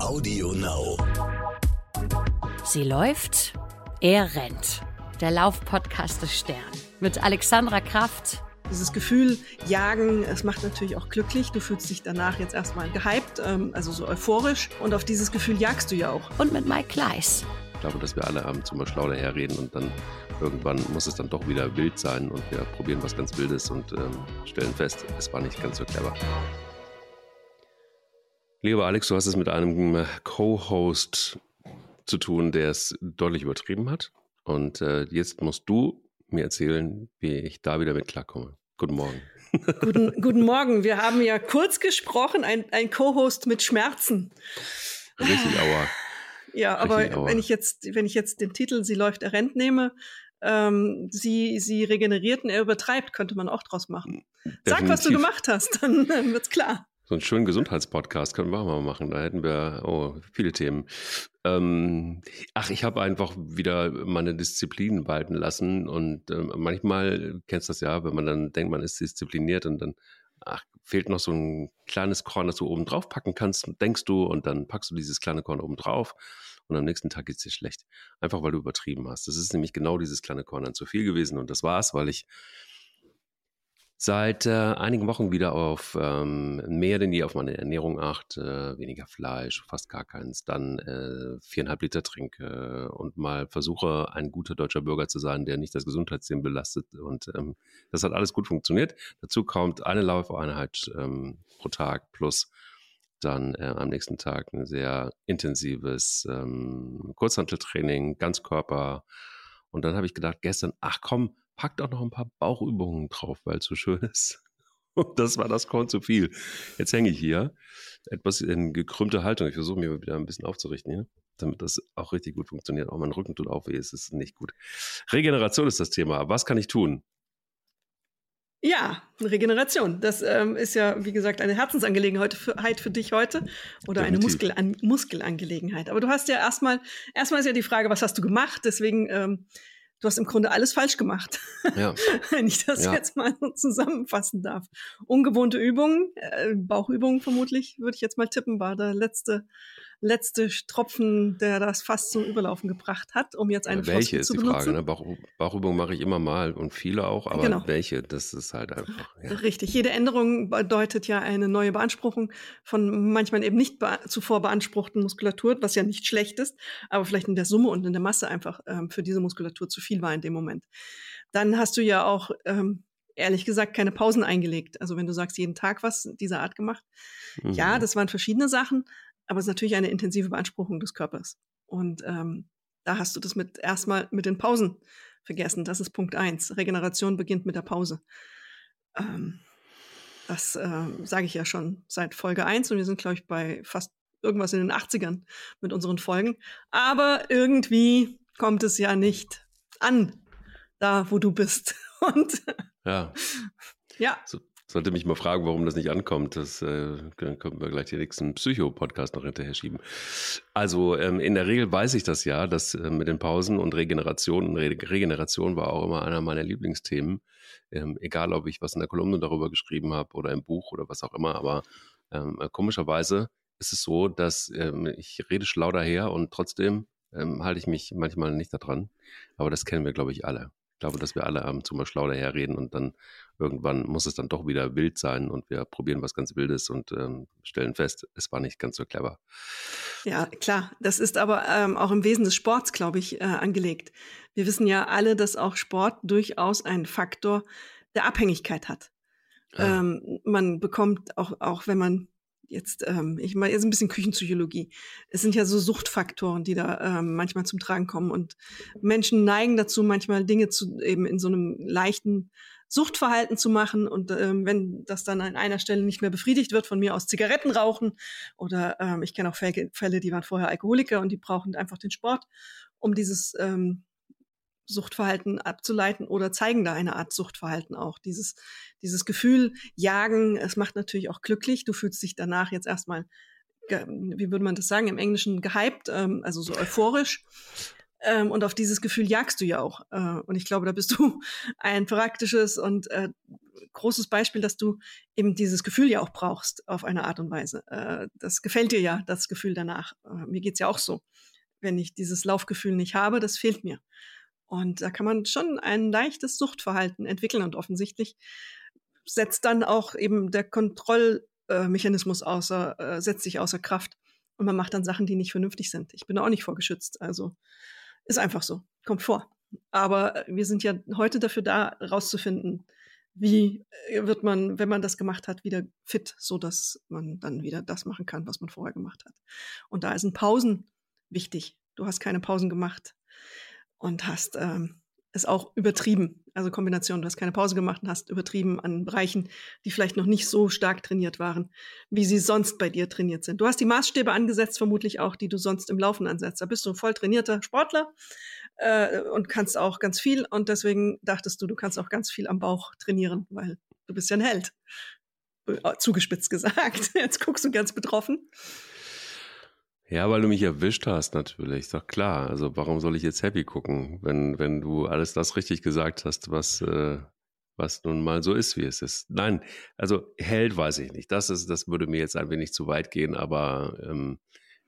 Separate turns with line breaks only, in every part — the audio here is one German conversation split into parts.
Audio Now.
Sie läuft, er rennt. Der Laufpodcast des Stern mit Alexandra Kraft.
Dieses Gefühl jagen, es macht natürlich auch glücklich. Du fühlst dich danach jetzt erstmal gehypt, ähm, also so euphorisch. Und auf dieses Gefühl jagst du ja auch.
Und mit Mike Kleiss.
Ich glaube, dass wir alle abends immer schlau daherreden und dann irgendwann muss es dann doch wieder wild sein und wir probieren was ganz Wildes und ähm, stellen fest, es war nicht ganz so clever. Lieber Alex, du hast es mit einem äh, Co-Host zu tun, der es deutlich übertrieben hat. Und äh, jetzt musst du mir erzählen, wie ich da wieder mit klarkomme. Guten Morgen.
Guten, guten Morgen. Wir haben ja kurz gesprochen, ein, ein Co-Host mit Schmerzen.
Richtig aua.
Ja,
Richtig
aber
aua.
wenn ich jetzt, wenn ich jetzt den Titel Sie läuft, er rennt nehme, ähm, sie, sie regeneriert und er übertreibt, könnte man auch draus machen. Sag, was du
Definitiv.
gemacht hast, dann äh, wird's klar.
So einen schönen Gesundheitspodcast können wir auch mal machen. Da hätten wir oh, viele Themen. Ähm, ach, ich habe einfach wieder meine Disziplin walten lassen. Und ähm, manchmal kennst du das ja, wenn man dann denkt, man ist diszipliniert und dann ach, fehlt noch so ein kleines Korn, das du oben drauf packen kannst, denkst du, und dann packst du dieses kleine Korn oben drauf und am nächsten Tag geht's dir schlecht. Einfach weil du übertrieben hast. Das ist nämlich genau dieses kleine Korn dann zu viel gewesen. Und das war's, weil ich seit äh, einigen Wochen wieder auf ähm, mehr denn je auf meine Ernährung achte, weniger Fleisch, fast gar keins, dann äh, viereinhalb Liter trinke und mal versuche, ein guter deutscher Bürger zu sein, der nicht das Gesundheitssystem belastet. Und ähm, das hat alles gut funktioniert. Dazu kommt eine Laufeinheit ähm, pro Tag plus dann äh, am nächsten Tag ein sehr intensives ähm, Kurzhanteltraining, Ganzkörper. Und dann habe ich gedacht, gestern, ach komm, pack doch noch ein paar Bauchübungen drauf, weil es so schön ist. Und das war das Korn zu viel. Jetzt hänge ich hier, etwas in gekrümmter Haltung. Ich versuche mich wieder ein bisschen aufzurichten hier, damit das auch richtig gut funktioniert. Auch mein Rücken tut auch weh, es ist nicht gut. Regeneration ist das Thema. Was kann ich tun?
Ja, Regeneration. Das ähm, ist ja, wie gesagt, eine Herzensangelegenheit für, für dich heute oder eine
Definitiv.
Muskelan Muskelangelegenheit. Aber du hast ja erstmal, erstmal ist ja die Frage, was hast du gemacht? Deswegen, ähm, du hast im Grunde alles falsch gemacht,
Ja,
wenn ich das
Ja.
jetzt mal so zusammenfassen darf. Ungewohnte Übungen, äh, Bauchübungen vermutlich, würde ich jetzt mal tippen, war der letzte, letzte Tropfen, der das fast zum Überlaufen gebracht hat, um jetzt eine
welche
Floskel
ist
zu
die. Frage. Ne? Bauch, Bauchübungen mache ich immer mal und viele auch, aber
Genau.
welche, das ist halt einfach. Ja.
Richtig. Jede Änderung bedeutet ja eine neue Beanspruchung von manchmal eben nicht bea zuvor beanspruchten Muskulatur, was ja nicht schlecht ist, aber vielleicht in der Summe und in der Masse einfach ähm, für diese Muskulatur zu viel war in dem Moment. Dann hast du ja auch, ähm, ehrlich gesagt, keine Pausen eingelegt. Also wenn du sagst, jeden Tag was dieser Art gemacht. Ja,
Mhm.
das waren verschiedene Sachen, aber es ist natürlich eine intensive Beanspruchung des Körpers. Und ähm, da hast du das mit erstmal mit den Pausen vergessen. Das ist Punkt eins. Regeneration beginnt mit der Pause. Ähm, das ähm, sage ich ja schon seit Folge eins und wir sind, glaube ich, bei fast irgendwas in den 80ern mit unseren Folgen. Aber irgendwie kommt es ja nicht an, da wo du bist. Und
ja.
ja,
So, sollte mich mal fragen, warum das nicht ankommt. Das äh, könnten wir gleich den nächsten Psycho-Podcast noch hinterher schieben. Also ähm, in der Regel weiß ich das ja, dass äh, mit den Pausen und Regeneration, und Re Regeneration war auch immer einer meiner Lieblingsthemen. Ähm, egal, ob ich was in der Kolumne darüber geschrieben habe oder im Buch oder was auch immer. Aber ähm, äh, komischerweise ist es so, dass ähm, ich rede schlau daher und trotzdem ähm, halte ich mich manchmal nicht daran. Aber das kennen wir, glaube ich, alle. Ich glaube, dass wir alle abends immer schlau daherreden und dann irgendwann muss es dann doch wieder wild sein und wir probieren was ganz Wildes und ähm, stellen fest, es war nicht ganz so clever.
Ja, klar. Das ist aber ähm, auch im Wesen des Sports, glaube ich, äh, angelegt. Wir wissen ja alle, dass auch Sport durchaus einen Faktor der Abhängigkeit hat.
Ja.
Ähm, man bekommt auch, auch wenn man jetzt, ähm, ich meine, jetzt ein bisschen Küchenpsychologie. Es sind ja so Suchtfaktoren, die da ähm, manchmal zum Tragen kommen. Und Menschen neigen dazu, manchmal Dinge zu eben in so einem leichten Suchtverhalten zu machen. Und ähm, wenn das dann an einer Stelle nicht mehr befriedigt wird, von mir aus Zigaretten rauchen oder ähm, ich kenne auch Fälle, die waren vorher Alkoholiker und die brauchen einfach den Sport, um dieses ähm, Suchtverhalten abzuleiten oder zeigen da eine Art Suchtverhalten auch. Dieses, dieses Gefühl, jagen, es macht natürlich auch glücklich. Du fühlst dich danach jetzt erstmal, wie würde man das sagen, im Englischen gehypt, ähm, also so euphorisch. Ähm, und auf dieses Gefühl jagst du ja auch. Äh, und ich glaube, da bist du ein praktisches und äh, großes Beispiel, dass du eben dieses Gefühl ja auch brauchst auf eine Art und Weise. Äh, das gefällt dir ja, das Gefühl danach. Äh, mir geht's ja auch so. Wenn ich dieses Laufgefühl nicht habe, das fehlt mir. Und da kann man schon ein leichtes Suchtverhalten entwickeln und offensichtlich setzt dann auch eben der Kontrollmechanismus außer, äh, setzt sich außer Kraft und man macht dann Sachen, die nicht vernünftig sind. Ich bin da auch nicht vorgeschützt. Also ist einfach so, kommt vor. Aber wir sind ja heute dafür da, rauszufinden, wie äh, wird man, wenn man das gemacht hat, wieder fit, so dass man dann wieder das machen kann, was man vorher gemacht hat. Und da sind Pausen wichtig. Du hast keine Pausen gemacht und hast ähm, es auch übertrieben. Also Kombination, du hast keine Pause gemacht und hast übertrieben an Bereichen, die vielleicht noch nicht so stark trainiert waren, wie sie sonst bei dir trainiert sind. Du hast die Maßstäbe angesetzt, vermutlich auch, die du sonst im Laufen ansetzt. Da bist du ein voll trainierter Sportler äh, und kannst auch ganz viel. Und deswegen dachtest du, du kannst auch ganz viel am Bauch trainieren, weil du bist ja ein Held. Äh, zugespitzt gesagt. Jetzt guckst du ganz betroffen.
Ja, weil du mich erwischt hast, natürlich. Doch klar. Also warum soll ich jetzt happy gucken, wenn, wenn du alles das richtig gesagt hast, was, äh, was nun mal so ist, wie es ist. Nein, also Held weiß ich nicht. Das ist, das würde mir jetzt ein wenig zu weit gehen, aber ähm,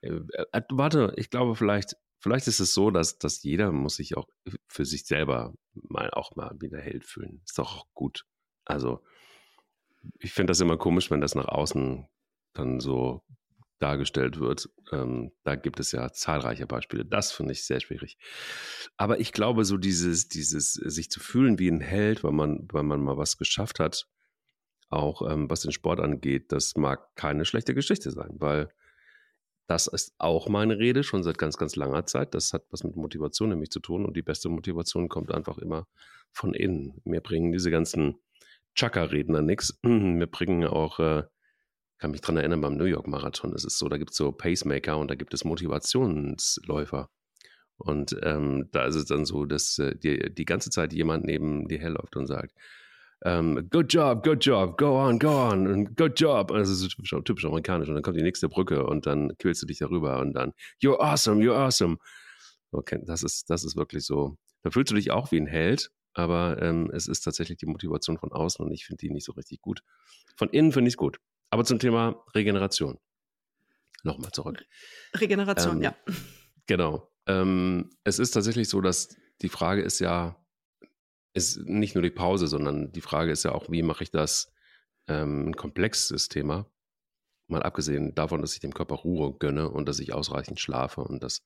äh, äh, warte, ich glaube vielleicht, vielleicht ist es so, dass, dass jeder muss sich auch für sich selber mal auch mal wieder Held fühlen. Ist doch auch gut. Also ich finde das immer komisch, wenn das nach außen dann so dargestellt wird. Ähm, da gibt es ja zahlreiche Beispiele. Das finde ich sehr schwierig. Aber ich glaube, so dieses, dieses sich zu fühlen wie ein Held, weil man, weil man mal was geschafft hat, auch ähm, was den Sport angeht, das mag keine schlechte Geschichte sein, weil das ist auch meine Rede schon seit ganz, ganz langer Zeit. Das hat was mit Motivation nämlich zu tun und die beste Motivation kommt einfach immer von innen. Mir bringen diese ganzen Chaka-Redner nichts. Mir bringen auch äh, kann mich dran erinnern, beim New York Marathon ist es so, da gibt es so Pacemaker und da gibt es Motivationsläufer. Und ähm, da ist es dann so, dass äh, die, die ganze Zeit jemand neben dir herläuft und sagt, ähm, good job, good job, go on, go on, good job. Das ist typisch, typisch amerikanisch. Und dann kommt die nächste Brücke und dann quälst du dich darüber und dann, you're awesome, you're awesome. Okay, das ist, das ist wirklich so. Da fühlst du dich auch wie ein Held, aber ähm, es ist tatsächlich die Motivation von außen und ich finde die nicht so richtig gut. Von innen finde ich es gut. Aber zum Thema Regeneration. Nochmal zurück.
Regeneration, ähm, ja.
Genau. Ähm, es ist tatsächlich so, dass die Frage ist ja, ist nicht nur die Pause, sondern die Frage ist ja auch, wie mache ich das ähm, ein komplexes Thema. Mal abgesehen davon, dass ich dem Körper Ruhe gönne und dass ich ausreichend schlafe und das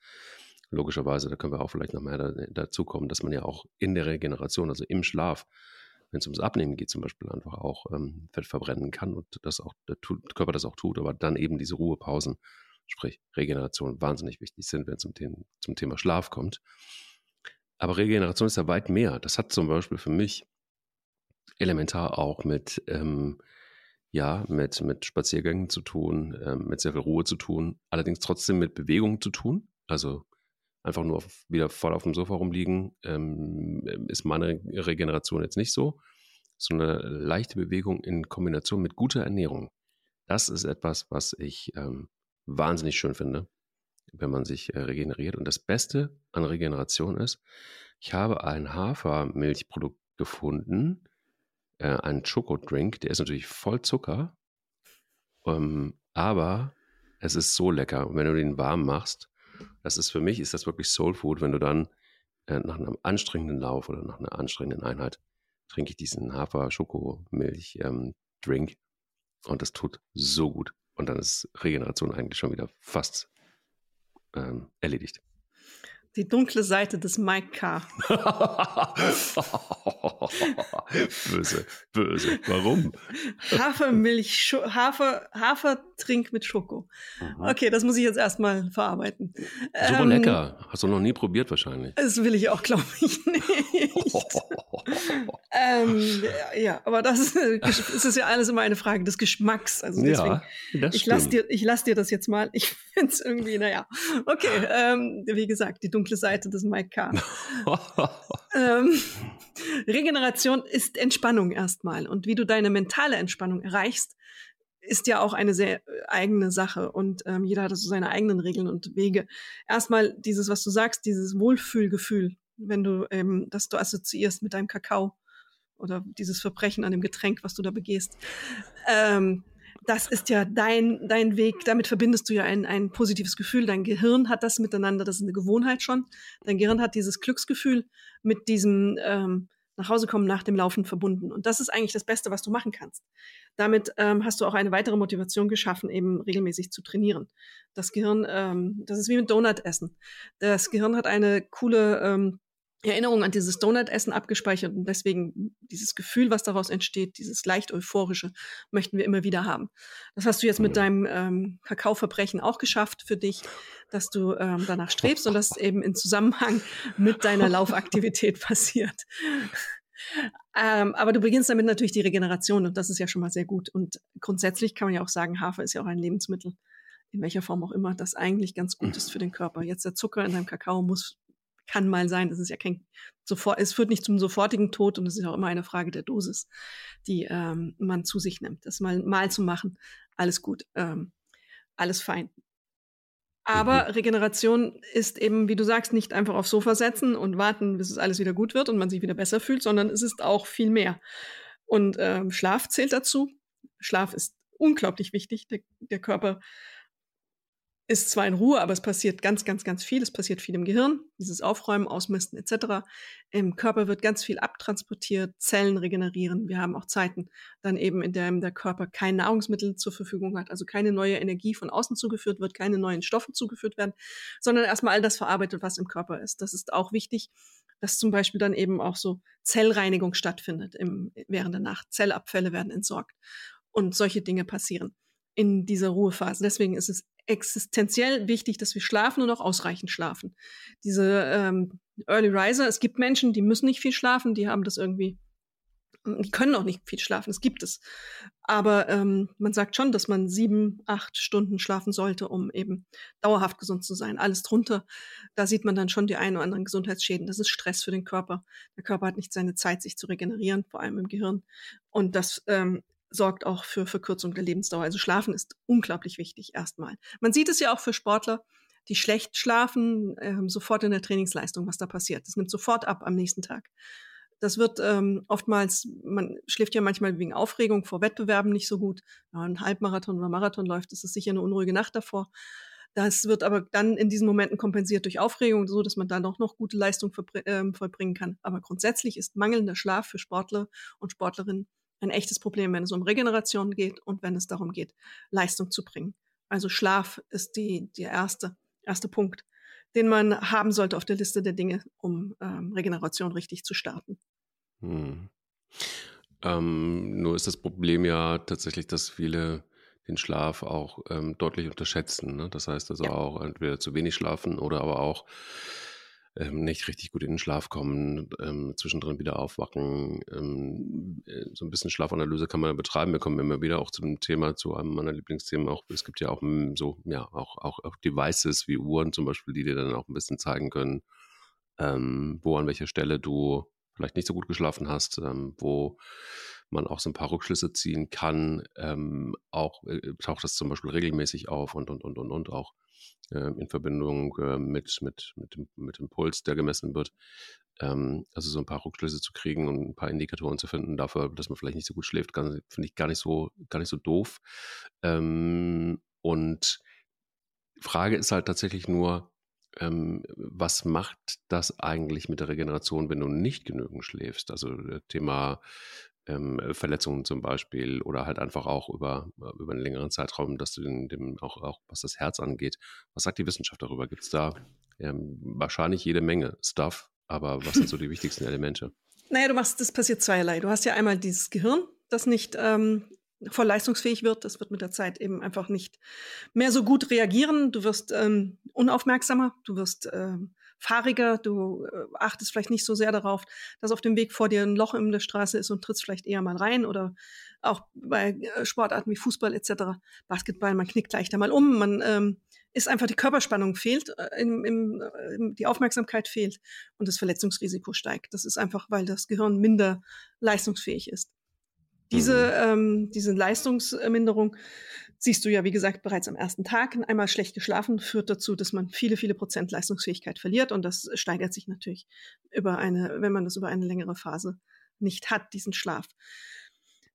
logischerweise, da können wir auch vielleicht noch mehr dazu kommen, dass man ja auch in der Regeneration, also im Schlaf, wenn es ums Abnehmen geht, zum Beispiel einfach auch ähm, Fett verbrennen kann und das auch, der, der, Körper das auch tut, aber dann eben diese Ruhepausen, sprich Regeneration, wahnsinnig wichtig sind, wenn es zum, zum Thema Schlaf kommt. Aber Regeneration ist ja weit mehr. Das hat zum Beispiel für mich elementar auch mit, ähm, ja, mit, mit Spaziergängen zu tun, ähm, mit sehr viel Ruhe zu tun, allerdings trotzdem mit Bewegung zu tun. Also einfach nur auf, wieder voll auf dem Sofa rumliegen, ähm, ist meine Regeneration jetzt nicht so. So eine leichte Bewegung in Kombination mit guter Ernährung. Das ist etwas, was ich ähm, wahnsinnig schön finde, wenn man sich äh, regeneriert. Und das Beste an Regeneration ist, ich habe ein Hafermilchprodukt gefunden, äh, einen Schokodrink, der ist natürlich voll Zucker, ähm, aber es ist so lecker. Und wenn du den warm machst, das ist für mich, ist das wirklich Soul Food, wenn du dann äh, nach einem anstrengenden Lauf oder nach einer anstrengenden Einheit trinke ich diesen Hafer-Schokomilch-Drink ähm, und das tut so gut. Und dann ist Regeneration eigentlich schon wieder fast ähm, erledigt.
Die dunkle Seite des Mike K.
böse, böse. Warum?
Hafermilch, Hafer, Hafertrink mit Schoko. Mhm. Okay, das muss ich jetzt erstmal verarbeiten.
Super ähm, lecker. Hast du noch nie probiert wahrscheinlich.
Das will ich auch, glaube ich, nicht. ähm, ja, aber das ist, es ist ja alles immer eine Frage des Geschmacks. Also deswegen, ja, ich lasse dir, lass dir das jetzt mal. Ich finde es irgendwie, naja. Okay, ähm, wie gesagt, die dunkle dunkle Seite des Mike K. ähm, Regeneration ist Entspannung erstmal. Und wie du deine mentale Entspannung erreichst, ist ja auch eine sehr äh, eigene Sache und ähm, jeder hat so seine eigenen Regeln und Wege. Erstmal dieses, was du sagst, dieses Wohlfühlgefühl, wenn du ähm, das du assoziierst mit deinem Kakao oder dieses Verbrechen an dem Getränk, was du da begehst. Ähm, das ist ja dein, dein Weg, damit verbindest du ja ein, ein positives Gefühl. Dein Gehirn hat das miteinander, das ist eine Gewohnheit schon. Dein Gehirn hat dieses Glücksgefühl mit diesem ähm, nach Hause kommen nach dem Laufen verbunden. Und das ist eigentlich das Beste, was du machen kannst. Damit ähm, hast du auch eine weitere Motivation geschaffen, eben regelmäßig zu trainieren. Das Gehirn, ähm, das ist wie mit Donut essen. Das Gehirn hat eine coole ähm, Erinnerung an dieses Donut-Essen abgespeichert und deswegen dieses Gefühl, was daraus entsteht, dieses leicht euphorische, möchten wir immer wieder haben. Das hast du jetzt mit mhm. deinem ähm, Kakaoverbrechen auch geschafft für dich, dass du ähm, danach strebst und das eben in Zusammenhang mit deiner Laufaktivität passiert. ähm, aber du beginnst damit natürlich die Regeneration und das ist ja schon mal sehr gut. Und grundsätzlich kann man ja auch sagen, Hafer ist ja auch ein Lebensmittel, in welcher Form auch immer, das eigentlich ganz gut ist für den Körper. Jetzt der Zucker in deinem Kakao muss kann mal sein, das ist ja kein sofort, es führt nicht zum sofortigen Tod und es ist auch immer eine Frage der Dosis, die ähm, man zu sich nimmt. Das mal, mal zu machen, alles gut, ähm, alles fein. Aber mhm. Regeneration ist eben, wie du sagst, nicht einfach aufs Sofa setzen und warten, bis es alles wieder gut wird und man sich wieder besser fühlt, sondern es ist auch viel mehr. Und ähm, Schlaf zählt dazu. Schlaf ist unglaublich wichtig. Der, der Körper ist zwar in Ruhe, aber es passiert ganz, ganz, ganz viel. Es passiert viel im Gehirn, dieses Aufräumen, Ausmisten etc. Im Körper wird ganz viel abtransportiert, Zellen regenerieren. Wir haben auch Zeiten dann eben, in denen der Körper kein Nahrungsmittel zur Verfügung hat, also keine neue Energie von außen zugeführt wird, keine neuen Stoffe zugeführt werden, sondern erstmal all das verarbeitet, was im Körper ist. Das ist auch wichtig, dass zum Beispiel dann eben auch so Zellreinigung stattfindet im, während der Nacht. Zellabfälle werden entsorgt und solche Dinge passieren in dieser Ruhephase. Deswegen ist es existenziell wichtig, dass wir schlafen und auch ausreichend schlafen. Diese ähm, Early Riser, es gibt Menschen, die müssen nicht viel schlafen, die haben das irgendwie, die können auch nicht viel schlafen, es gibt es. Aber ähm, man sagt schon, dass man sieben, acht Stunden schlafen sollte, um eben dauerhaft gesund zu sein. Alles drunter, da sieht man dann schon die ein oder anderen Gesundheitsschäden. Das ist Stress für den Körper. Der Körper hat nicht seine Zeit, sich zu regenerieren, vor allem im Gehirn. Und das ähm, sorgt auch für Verkürzung der Lebensdauer. Also Schlafen ist unglaublich wichtig erstmal. Man sieht es ja auch für Sportler, die schlecht schlafen, äh, sofort in der Trainingsleistung, was da passiert. Das nimmt sofort ab am nächsten Tag. Das wird ähm, oftmals, man schläft ja manchmal wegen Aufregung vor Wettbewerben nicht so gut. Wenn man einen Halbmarathon oder Marathon läuft, ist es sicher eine unruhige Nacht davor. Das wird aber dann in diesen Momenten kompensiert durch Aufregung, so dass man dann auch noch gute Leistung äh, vollbringen kann. Aber grundsätzlich ist mangelnder Schlaf für Sportler und Sportlerinnen ein echtes Problem, wenn es um Regeneration geht und wenn es darum geht, Leistung zu bringen. Also Schlaf ist die, der erste, erste Punkt, den man haben sollte auf der Liste der Dinge, um ähm, Regeneration richtig zu starten. Hm.
Ähm, nur ist das Problem ja tatsächlich, dass viele den Schlaf auch ähm, deutlich unterschätzen. Ne? Das heißt also ja. auch entweder zu wenig schlafen oder aber auch ähm, nicht richtig gut in den Schlaf kommen, ähm, zwischendrin wieder aufwachen. Ähm, äh, so ein bisschen Schlafanalyse kann man ja betreiben. Wir kommen immer wieder auch zu dem Thema, zu einem meiner Lieblingsthemen. Auch, es gibt ja auch hm, so, ja, auch, auch, auch Devices wie Uhren zum Beispiel, die dir dann auch ein bisschen zeigen können, ähm, wo an welcher Stelle du vielleicht nicht so gut geschlafen hast, ähm, wo man auch so ein paar Rückschlüsse ziehen kann. Ähm, auch äh, taucht das zum Beispiel regelmäßig auf und, und, und, und, und auch in Verbindung äh, mit, mit, mit, dem, mit dem Puls, der gemessen wird. Ähm, also so ein paar Rückschlüsse zu kriegen und ein paar Indikatoren zu finden dafür, dass man vielleicht nicht so gut schläft, finde ich gar nicht so, gar nicht so doof. Ähm, und Frage ist halt tatsächlich nur, ähm, was macht das eigentlich mit der Regeneration, wenn du nicht genügend schläfst? Also äh, Thema ähm, Verletzungen zum Beispiel oder halt einfach auch über, äh, über einen längeren Zeitraum, dass du den, dem auch, auch, was das Herz angeht. Was sagt die Wissenschaft darüber? Gibt es da ähm, wahrscheinlich jede Menge Stuff, aber was sind so die wichtigsten Elemente?
Naja, du machst, das passiert zweierlei. Du hast ja einmal dieses Gehirn, das nicht ähm, voll leistungsfähig wird. Das wird mit der Zeit eben einfach nicht mehr so gut reagieren. Du wirst ähm, unaufmerksamer, du wirst ähm, fahriger, du äh, achtest vielleicht nicht so sehr darauf, dass auf dem Weg vor dir ein Loch in der Straße ist und trittst vielleicht eher mal rein oder auch bei äh, Sportarten wie Fußball etc., Basketball, man knickt leichter mal um, man ähm, ist einfach die Körperspannung fehlt, äh, im, im, im, die Aufmerksamkeit fehlt und das Verletzungsrisiko steigt. Das ist einfach, weil das Gehirn minder leistungsfähig ist. Diese, ähm, diese Leistungsminderung siehst du ja, wie gesagt, bereits am ersten Tag. Einmal schlecht geschlafen führt dazu, dass man viele, viele Prozent Leistungsfähigkeit verliert. Und das steigert sich natürlich über eine, wenn man das über eine längere Phase nicht hat, diesen Schlaf.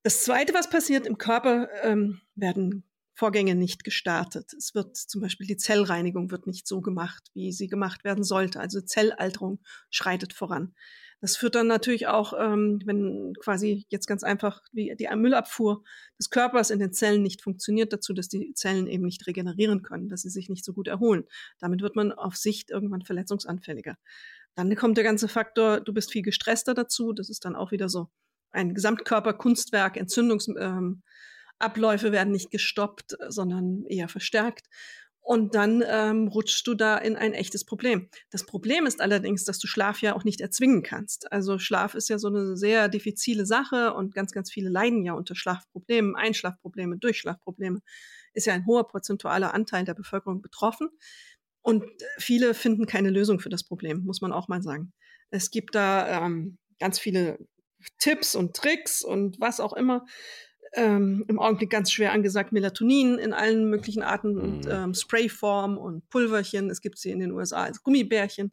Das Zweite, was passiert im Körper, ähm, werden Vorgänge nicht gestartet. Es wird zum Beispiel die Zellreinigung wird nicht so gemacht, wie sie gemacht werden sollte. Also Zellalterung schreitet voran. Das führt dann natürlich auch, ähm, wenn quasi jetzt ganz einfach wie die Müllabfuhr des Körpers in den Zellen nicht funktioniert, dazu, dass die Zellen eben nicht regenerieren können, dass sie sich nicht so gut erholen. Damit wird man auf Sicht irgendwann verletzungsanfälliger. Dann kommt der ganze Faktor, du bist viel gestresster dazu. Das ist dann auch wieder so ein Gesamtkörperkunstwerk, Entzündungsabläufe ähm, werden nicht gestoppt, sondern eher verstärkt. Und dann ähm, rutschst du da in ein echtes Problem. Das Problem ist allerdings, dass du Schlaf ja auch nicht erzwingen kannst. Also Schlaf ist ja so eine sehr diffizile Sache und ganz, ganz viele leiden ja unter Schlafproblemen, Einschlafprobleme, Durchschlafprobleme. Ist ja ein hoher prozentualer Anteil der Bevölkerung betroffen. Und viele finden keine Lösung für das Problem, muss man auch mal sagen. Es gibt da ähm, ganz viele Tipps und Tricks und was auch immer ähm, im Augenblick ganz schwer angesagt Melatonin in allen möglichen Arten mhm. und ähm, Sprayform und Pulverchen. Es gibt sie in den USA als Gummibärchen.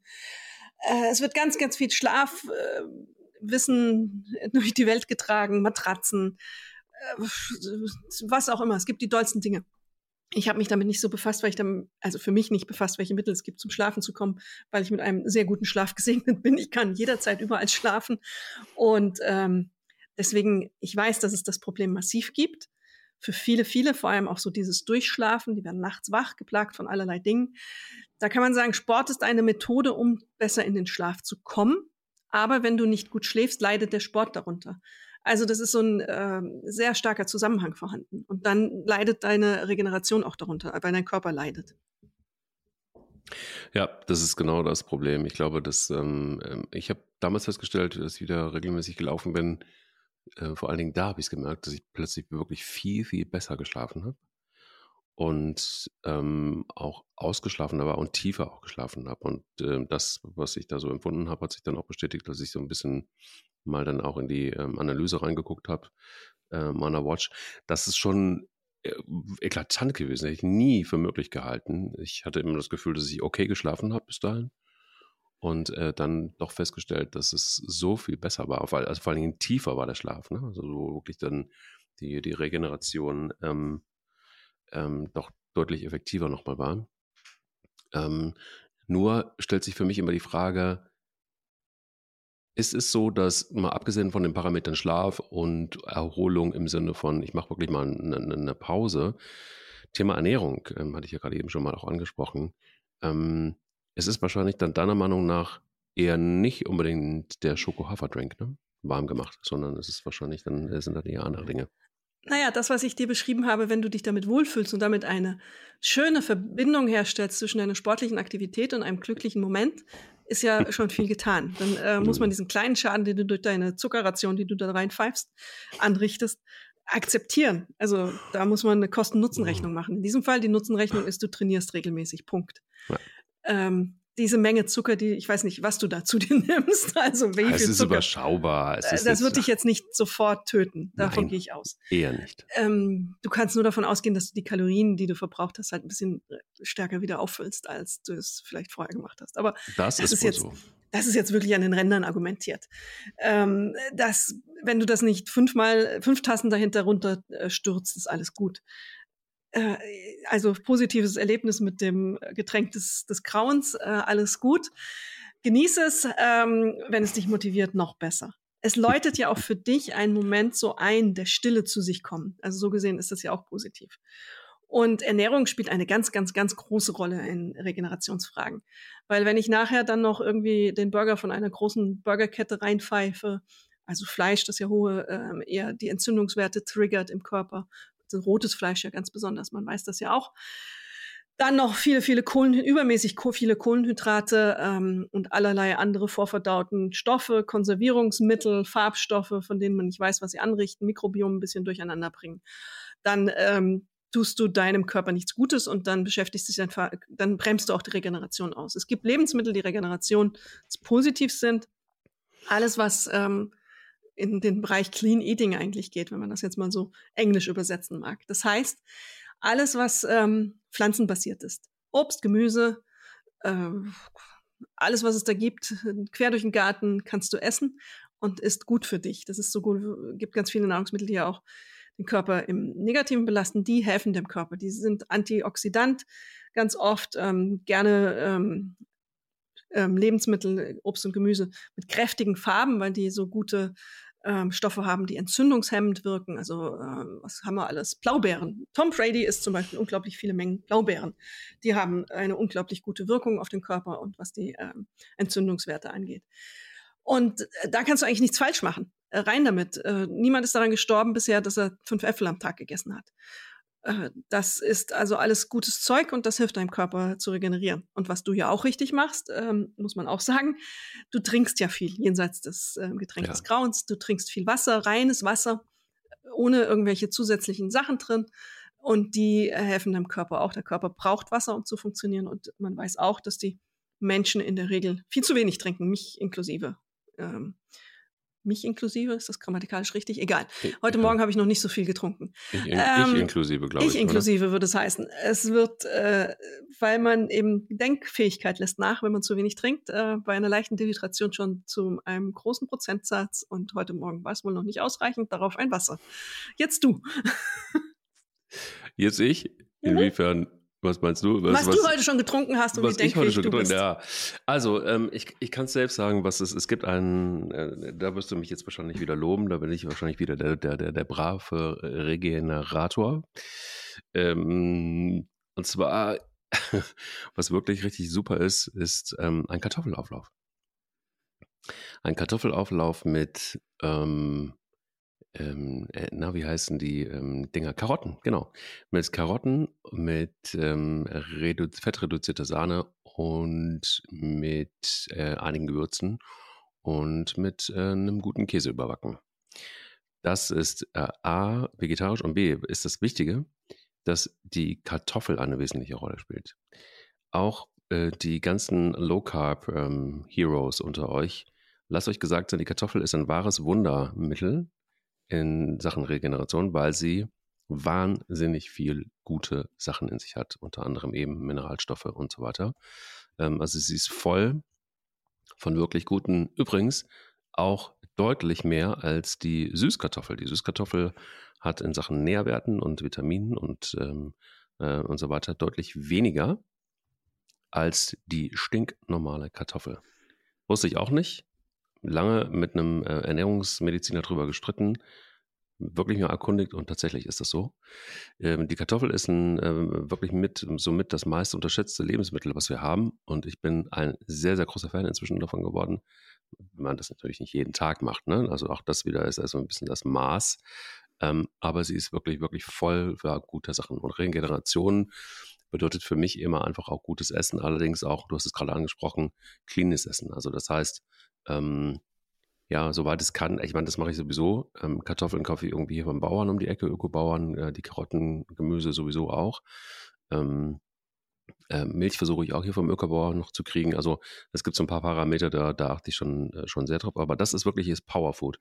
Äh, es wird ganz, ganz viel Schlafwissen äh, durch die Welt getragen, Matratzen, äh, was auch immer. Es gibt die dollsten Dinge. Ich habe mich damit nicht so befasst, weil ich dann, also für mich nicht befasst, welche Mittel es gibt, zum Schlafen zu kommen, weil ich mit einem sehr guten Schlaf gesegnet bin. Ich kann jederzeit überall schlafen. Und ähm, Deswegen, ich weiß, dass es das Problem massiv gibt. Für viele, viele, vor allem auch so dieses Durchschlafen, die werden nachts wach, geplagt von allerlei Dingen. Da kann man sagen, Sport ist eine Methode, um besser in den Schlaf zu kommen. Aber wenn du nicht gut schläfst, leidet der Sport darunter. Also das ist so ein äh, sehr starker Zusammenhang vorhanden. Und dann leidet deine Regeneration auch darunter, weil dein Körper leidet.
Ja, das ist genau das Problem. Ich glaube, dass ähm, ähm ich habe damals festgestellt, dass ich wieder regelmäßig gelaufen bin, äh, vor allen Dingen da habe ich es gemerkt, dass ich plötzlich wirklich viel, viel besser geschlafen habe und ähm, auch ausgeschlafener war und tiefer auch geschlafen habe. Und äh, das, was ich da so empfunden habe, hat sich dann auch bestätigt, dass ich so ein bisschen mal dann auch in die ähm, Analyse reingeguckt habe, äh, meiner Watch. Das ist schon äh, eklatant gewesen. Hätte ich nie für möglich gehalten. Ich hatte immer das Gefühl, dass ich okay geschlafen habe bis dahin und äh, dann doch festgestellt, dass es so viel besser war, also vor Dingen tiefer war der Schlaf, ne? also wo wirklich dann die, die Regeneration ähm, ähm, doch deutlich effektiver nochmal war. Ähm, nur stellt sich für mich immer die Frage, ist es so, dass mal abgesehen von den Parametern Schlaf und Erholung im Sinne von, ich mache wirklich mal eine, eine Pause, Thema Ernährung, ähm, hatte ich ja gerade eben schon mal auch angesprochen, ähm, es ist wahrscheinlich dann deiner Meinung nach eher nicht unbedingt der Schoko-Hafer-Drink, ne? warm gemacht, sondern es ist wahrscheinlich dann, es sind dann eher andere Dinge.
Naja, das, was ich dir beschrieben habe, wenn du dich damit wohlfühlst und damit eine schöne Verbindung herstellst zwischen deiner sportlichen Aktivität und einem glücklichen Moment, ist ja schon viel getan. Dann äh, muss man diesen kleinen Schaden, den du durch deine Zuckerration, die du da reinpfeifst, anrichtest, akzeptieren. Also da muss man eine Kosten-Nutzen-Rechnung mhm. machen. In diesem Fall, die Nutzenrechnung ist, du trainierst regelmäßig. Punkt. Ja ähm, diese Menge Zucker, die ich weiß nicht, was du da zu dir nimmst. Also wie
es
viel
ist
Zucker.
überschaubar. Es
ist das wird dich jetzt nicht sofort töten. Davon Nein, gehe ich aus.
Eher nicht.
Ähm, du kannst nur davon ausgehen, dass du die Kalorien, die du verbraucht hast, halt ein bisschen äh, stärker wieder auffüllst, als du es vielleicht vorher gemacht hast. Aber
das, das ist, ist jetzt, so.
Das ist jetzt wirklich an den Rändern argumentiert. Ähm, dass, wenn du das nicht fünfmal, fünf Tassen dahinter runter äh, stürzt, ist alles gut. Äh, also positives Erlebnis mit dem Getränk des, des Grauens, äh, alles gut. Genieße es, ähm, wenn es dich motiviert, noch besser. Es läutet ja auch für dich einen Moment so ein, der Stille zu sich kommen. Also so gesehen ist das ja auch positiv. Und Ernährung spielt eine ganz, ganz, ganz große Rolle in Regenerationsfragen. Weil wenn ich nachher dann noch irgendwie den Burger von einer großen Burgerkette reinpfeife, also Fleisch, das ja hohe, äh, eher die Entzündungswerte triggert im Körper, rotes Fleisch ja ganz besonders, man weiß das ja auch. Dann noch viele, viele Kohlen, übermäßig viele Kohlenhydrate ähm, und allerlei andere vorverdauten Stoffe, Konservierungsmittel, Farbstoffe, von denen man nicht weiß, was sie anrichten, Mikrobiom ein bisschen durcheinander bringen. Dann ähm, tust du deinem Körper nichts Gutes und dann beschäftigst dich dann, dann bremst du auch die Regeneration aus. Es gibt Lebensmittel, die Regeneration positiv sind. Alles, was ähm, in den Bereich Clean Eating eigentlich geht, wenn man das jetzt mal so englisch übersetzen mag. Das heißt, alles, was ähm, pflanzenbasiert ist, Obst, Gemüse, äh, alles, was es da gibt, quer durch den Garten kannst du essen und ist gut für dich. Das ist so gut, gibt ganz viele Nahrungsmittel, die ja auch den Körper im Negativen belasten, die helfen dem Körper. Die sind Antioxidant ganz oft, ähm, gerne ähm, ähm, Lebensmittel, Obst und Gemüse mit kräftigen Farben, weil die so gute ähm, Stoffe haben, die entzündungshemmend wirken. Also ähm, was haben wir alles? Blaubeeren. Tom Brady isst zum Beispiel unglaublich viele Mengen Blaubeeren. Die haben eine unglaublich gute Wirkung auf den Körper und was die ähm, Entzündungswerte angeht. Und äh, da kannst du eigentlich nichts falsch machen. Äh, rein damit. Äh, niemand ist daran gestorben bisher, dass er fünf Äpfel am Tag gegessen hat. Äh, das ist also alles gutes Zeug und das hilft deinem Körper zu regenerieren. Und was du ja auch richtig machst, ähm, muss man auch sagen, du trinkst ja viel jenseits des äh, Getränks ja. des Grauens. Du trinkst viel Wasser, reines Wasser, ohne irgendwelche zusätzlichen Sachen drin. Und die helfen deinem Körper auch. Der Körper braucht Wasser, um zu funktionieren. Und man weiß auch, dass die Menschen in der Regel viel zu wenig trinken, mich inklusive ähm, mich inklusive, ist das grammatikalisch richtig? Egal. Heute ja. Morgen habe ich noch nicht so viel getrunken.
Ich, in, ähm, ich inklusive, glaube ich.
Ich inklusive oder? würde es heißen. Es wird, äh, weil man eben Denkfähigkeit lässt nach, wenn man zu wenig trinkt, äh, bei einer leichten Dehydration schon zu einem großen Prozentsatz und heute Morgen war es wohl noch nicht ausreichend, darauf ein Wasser. Jetzt du.
Jetzt ich? Inwiefern was meinst du?
Was, was, was, du heute schon getrunken hast
und was wie ich heute schon getrunken Ja, also ähm, ich, ich kann es selbst sagen, was es es gibt einen, äh, da wirst du mich jetzt wahrscheinlich wieder loben, da bin ich wahrscheinlich wieder der der der, der brave Regenerator. Ähm, und zwar, was wirklich richtig super ist, ist ähm, ein Kartoffelauflauf. Ein Kartoffelauflauf mit ähm, ähm, äh, na, wie heißen die ähm, Dinger? Karotten, genau. Mit Karotten, mit ähm, fettreduzierter Sahne und mit äh, einigen Gewürzen und mit äh, einem guten Käse überbacken. Das ist äh, A, vegetarisch und B, ist das Wichtige, dass die Kartoffel eine wesentliche Rolle spielt. Auch äh, die ganzen Low Carb ähm, Heroes unter euch, lasst euch gesagt sein, die Kartoffel ist ein wahres Wundermittel in Sachen Regeneration, weil sie wahnsinnig viel gute Sachen in sich hat, unter anderem eben Mineralstoffe und so weiter. Ähm, also sie ist voll von wirklich guten, übrigens auch deutlich mehr als die Süßkartoffel. Die Süßkartoffel hat in Sachen Nährwerten und Vitaminen und, ähm, äh, und so weiter deutlich weniger als die stinknormale Kartoffel. Wusste ich auch nicht lange mit einem äh, Ernährungsmediziner drüber gestritten, wirklich mal erkundigt und tatsächlich ist das so. Ähm, die Kartoffel ist ein, äh, wirklich mit, somit das meist unterschätzte Lebensmittel, was wir haben. Und ich bin ein sehr, sehr großer Fan inzwischen davon geworden, wenn man das natürlich nicht jeden Tag macht. Ne? Also auch das wieder ist also ein bisschen das Maß. Ähm, aber sie ist wirklich, wirklich voll für gute Sachen. Und Regeneration bedeutet für mich immer einfach auch gutes Essen. Allerdings auch, du hast es gerade angesprochen, cleanes Essen. Also das heißt, ähm, ja, soweit es kann. Ich meine, das mache ich sowieso. Ähm, Kartoffeln kaufe ich irgendwie hier vom Bauern um die Ecke, Ökobauern, äh, die Karotten, Gemüse sowieso auch. Ähm, äh, Milch versuche ich auch hier vom Ökobauern noch zu kriegen. Also es gibt so ein paar Parameter, da, da achte ich schon, äh, schon sehr drauf. Aber das ist wirklich das Powerfood.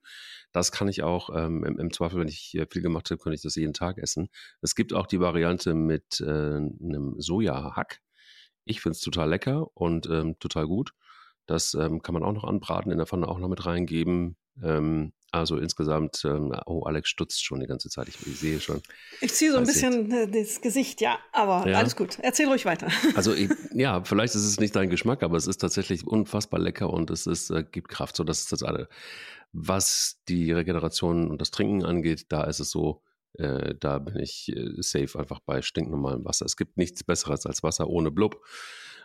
Das kann ich auch ähm, im, im, Zweifel, wenn ich viel gemacht habe, könnte ich das jeden Tag essen. Es gibt auch die Variante mit äh, einem Sojahack. Ich finde es total lecker und ähm, total gut. Das ähm, kann man auch noch anbraten, in der Pfanne auch noch mit reingeben. Ähm, also insgesamt, ähm, oh, Alex stutzt schon die ganze Zeit. Ich, ich sehe schon.
Ich ziehe so ein bisschen jetzt. Äh, das Gesicht, ja, aber ja. alles gut. Erzähl ruhig weiter.
Also ich, ja, vielleicht ist es nicht dein Geschmack, aber es ist tatsächlich unfassbar lecker und es ist, äh, gibt Kraft. So, das ist das alle. Was die Regeneration und das Trinken angeht, da ist es so, äh, da bin ich äh, safe einfach bei stinknormalem Wasser. Es gibt nichts Besseres als Wasser ohne Blub.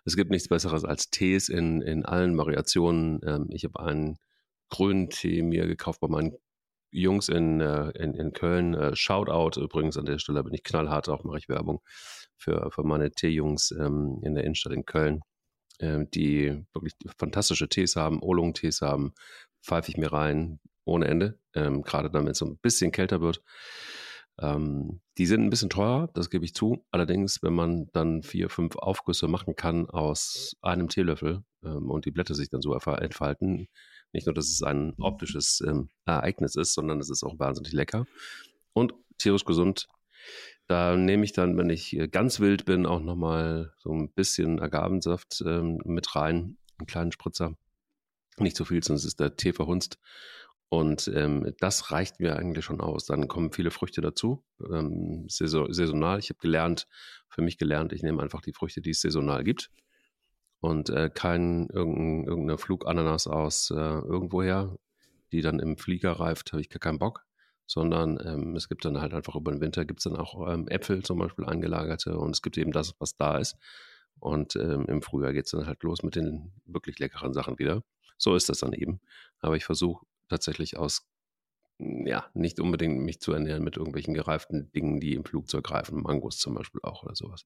Es gibt nichts Besseres als Tees in, in allen Variationen. Ähm, ich habe einen grünen Tee mir gekauft bei meinen Jungs in, äh, in, in Köln. Äh, Shoutout übrigens an der Stelle, bin ich knallhart, auch mache ich Werbung für, für meine Teejungs ähm, in der Innenstadt in Köln, äh, die wirklich fantastische Tees haben, Oolong-Tees haben, pfeife ich mir rein ohne Ende, ähm, gerade damit es so ein bisschen kälter wird. Ähm, die sind ein bisschen teuer, das gebe ich zu. Allerdings, wenn man dann vier, fünf Aufgüsse machen kann aus einem Teelöffel ähm, und die Blätter sich dann so entfalten, Nicht nur, dass es ein optisches ähm, Ereignis ist, sondern es ist auch wahnsinnig lecker und tierisch gesund. Da nehme ich dann, wenn ich äh, ganz wild bin, auch nochmal so ein bisschen Agavensaft ähm, mit rein, einen kleinen Spritzer. Nicht so viel, sonst ist der Tee verhunzt. Und ähm, das reicht mir eigentlich schon aus. Dann kommen viele Früchte dazu, ähm, saisonal. Ich habe gelernt, für mich gelernt, ich nehme einfach die Früchte, die es saisonal gibt. Und äh, kein irgendein, irgendeine Flugananas aus äh, irgendwoher, die dann im Flieger reift, habe ich gar keinen Bock. Sondern ähm, es gibt dann halt einfach über den Winter gibt es dann auch ähm, Äpfel zum Beispiel eingelagerte und es gibt eben das, was da ist. Und ähm, im Frühjahr geht es dann halt los mit den wirklich leckeren Sachen wieder. So ist das dann eben. Aber ich versuche tatsächlich aus, hm, ja, nicht unbedingt mich zu ernähren mit irgendwelchen gereiften Dingen, die im Flugzeug greifen, Mangos zum Beispiel auch oder sowas.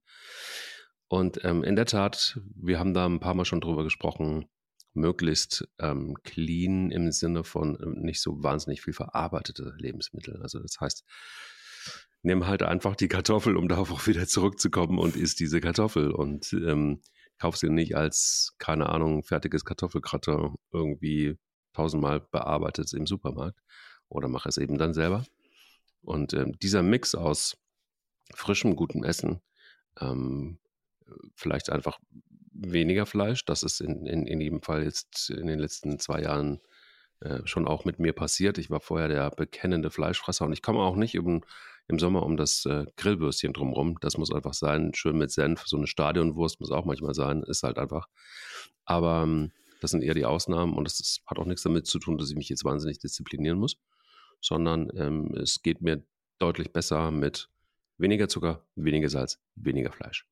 Und ähm, in der Tat, wir haben da ein paar Mal schon drüber gesprochen, möglichst ähm, clean im Sinne von äh, nicht so wahnsinnig viel verarbeitete Lebensmittel. Also das heißt, nimm halt einfach die Kartoffel, um darauf auch wieder zurückzukommen und isst diese Kartoffel und ähm, kauf sie nicht als, keine Ahnung, fertiges Kartoffelkratter irgendwie tausendmal bearbeitet im Supermarkt oder mache es eben dann selber. Und ähm, dieser Mix aus frischem, gutem Essen, ähm, vielleicht einfach weniger Fleisch, das ist in, in, in jedem Fall jetzt in den letzten zwei Jahren äh, schon auch mit mir passiert. Ich war vorher der bekennende Fleischfresser und ich komme auch nicht im, im Sommer um das äh, Grillbürstchen drumherum. Das muss einfach sein, schön mit Senf. So eine Stadionwurst muss auch manchmal sein, ist halt einfach. Aber ähm, das sind eher die Ausnahmen und das ist, hat auch nichts damit zu tun, dass ich mich jetzt wahnsinnig disziplinieren muss, sondern ähm, es geht mir deutlich besser mit weniger Zucker, weniger Salz, weniger Fleisch.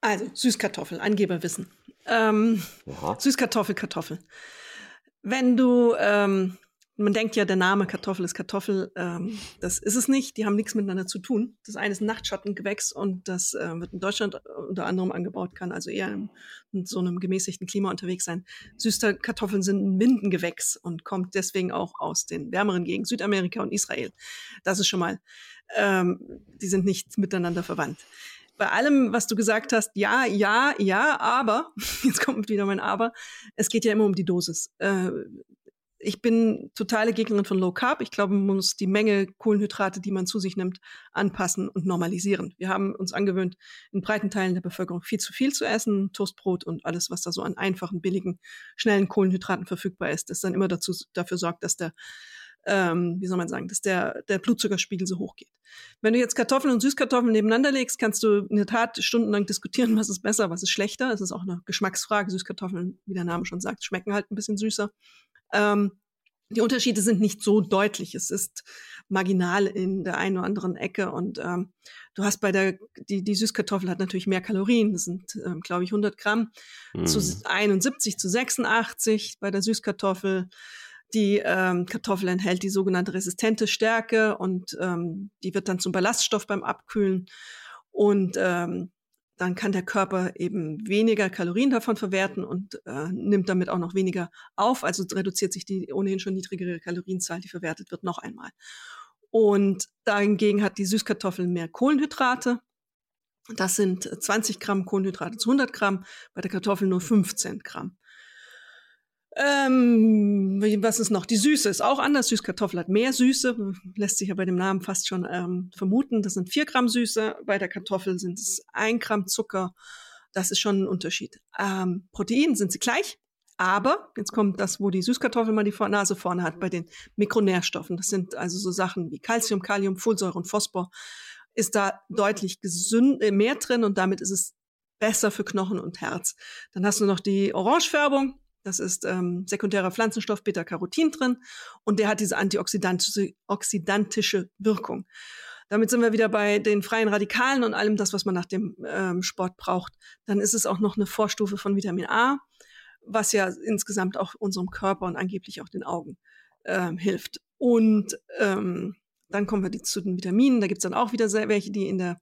Also Süßkartoffel, Angeberwissen. Ähm, Süßkartoffel, Kartoffel. Wenn du ähm, man denkt ja, der Name Kartoffel ist Kartoffel. Ähm, das ist es nicht. Die haben nichts miteinander zu tun. Das eine ist ein Nachtschattengewächs und das äh, wird in Deutschland unter anderem angebaut, kann also eher in, in so einem gemäßigten Klima unterwegs sein. Süße Kartoffeln sind ein Windengewächs und kommt deswegen auch aus den wärmeren Gegenden Südamerika und Israel. Das ist schon mal, ähm, die sind nicht miteinander verwandt bei allem, was du gesagt hast, ja, ja, ja, aber, jetzt kommt wieder mein Aber, es geht ja immer um die Dosis. Äh, ich bin totale Gegnerin von Low Carb. Ich glaube, man muss die Menge Kohlenhydrate, die man zu sich nimmt, anpassen und normalisieren. Wir haben uns angewöhnt, in breiten Teilen der Bevölkerung viel zu viel zu essen, Toastbrot und alles, was da so an einfachen, billigen, schnellen Kohlenhydraten verfügbar ist, das dann immer dazu, dafür sorgt, dass der ähm, wie soll man sagen, dass der, der Blutzuckerspiegel so hoch geht. Wenn du jetzt Kartoffeln und Süßkartoffeln nebeneinander legst, kannst du in der Tat stundenlang diskutieren, was ist besser, was ist schlechter. Es ist auch eine Geschmacksfrage. Süßkartoffeln, wie der Name schon sagt, schmecken halt ein bisschen süßer. Ähm, die Unterschiede sind nicht so deutlich. Es ist marginal in der einen oder anderen Ecke und ähm, du hast bei der, die, die Süßkartoffel hat natürlich mehr Kalorien. Das sind, ähm, glaube ich, 100 Gramm mm. zu 71 zu 86 bei der Süßkartoffel. Die ähm, Kartoffel enthält die sogenannte resistente Stärke und ähm, die wird dann zum Ballaststoff beim Abkühlen. Und ähm, dann kann der Körper eben weniger Kalorien davon verwerten und äh, nimmt damit auch noch weniger auf. Also reduziert sich die ohnehin schon niedrigere Kalorienzahl, die verwertet wird, noch einmal. Und dahingegen hat die Süßkartoffel mehr Kohlenhydrate. Das sind 20 Gramm Kohlenhydrate zu 100 Gramm, bei der Kartoffel nur 15 Gramm. Ähm, was ist noch? Die Süße ist auch anders. Süßkartoffel hat mehr Süße, lässt sich ja bei dem Namen fast schon ähm, vermuten. Das sind vier Gramm Süße. Bei der Kartoffel sind es ein Gramm Zucker. Das ist schon ein Unterschied. Ähm, Protein sind sie gleich. Aber, jetzt kommt das, wo die Süßkartoffel mal die Nase vorne hat, bei den Mikronährstoffen. Das sind also so Sachen wie Calcium, Kalium, Folsäure und Phosphor. Ist da deutlich gesünd, äh, mehr drin und damit ist es besser für Knochen und Herz. Dann hast du noch die Orangefärbung das ist ähm, sekundärer Pflanzenstoff Beta-Carotin drin und der hat diese antioxidantische oxidantische Wirkung. Damit sind wir wieder bei den freien Radikalen und allem das, was man nach dem ähm, Sport braucht. Dann ist es auch noch eine Vorstufe von Vitamin A, was ja insgesamt auch unserem Körper und angeblich auch den Augen ähm, hilft. Und ähm, dann kommen wir zu den Vitaminen. Da gibt's dann auch wieder sehr, welche, die in der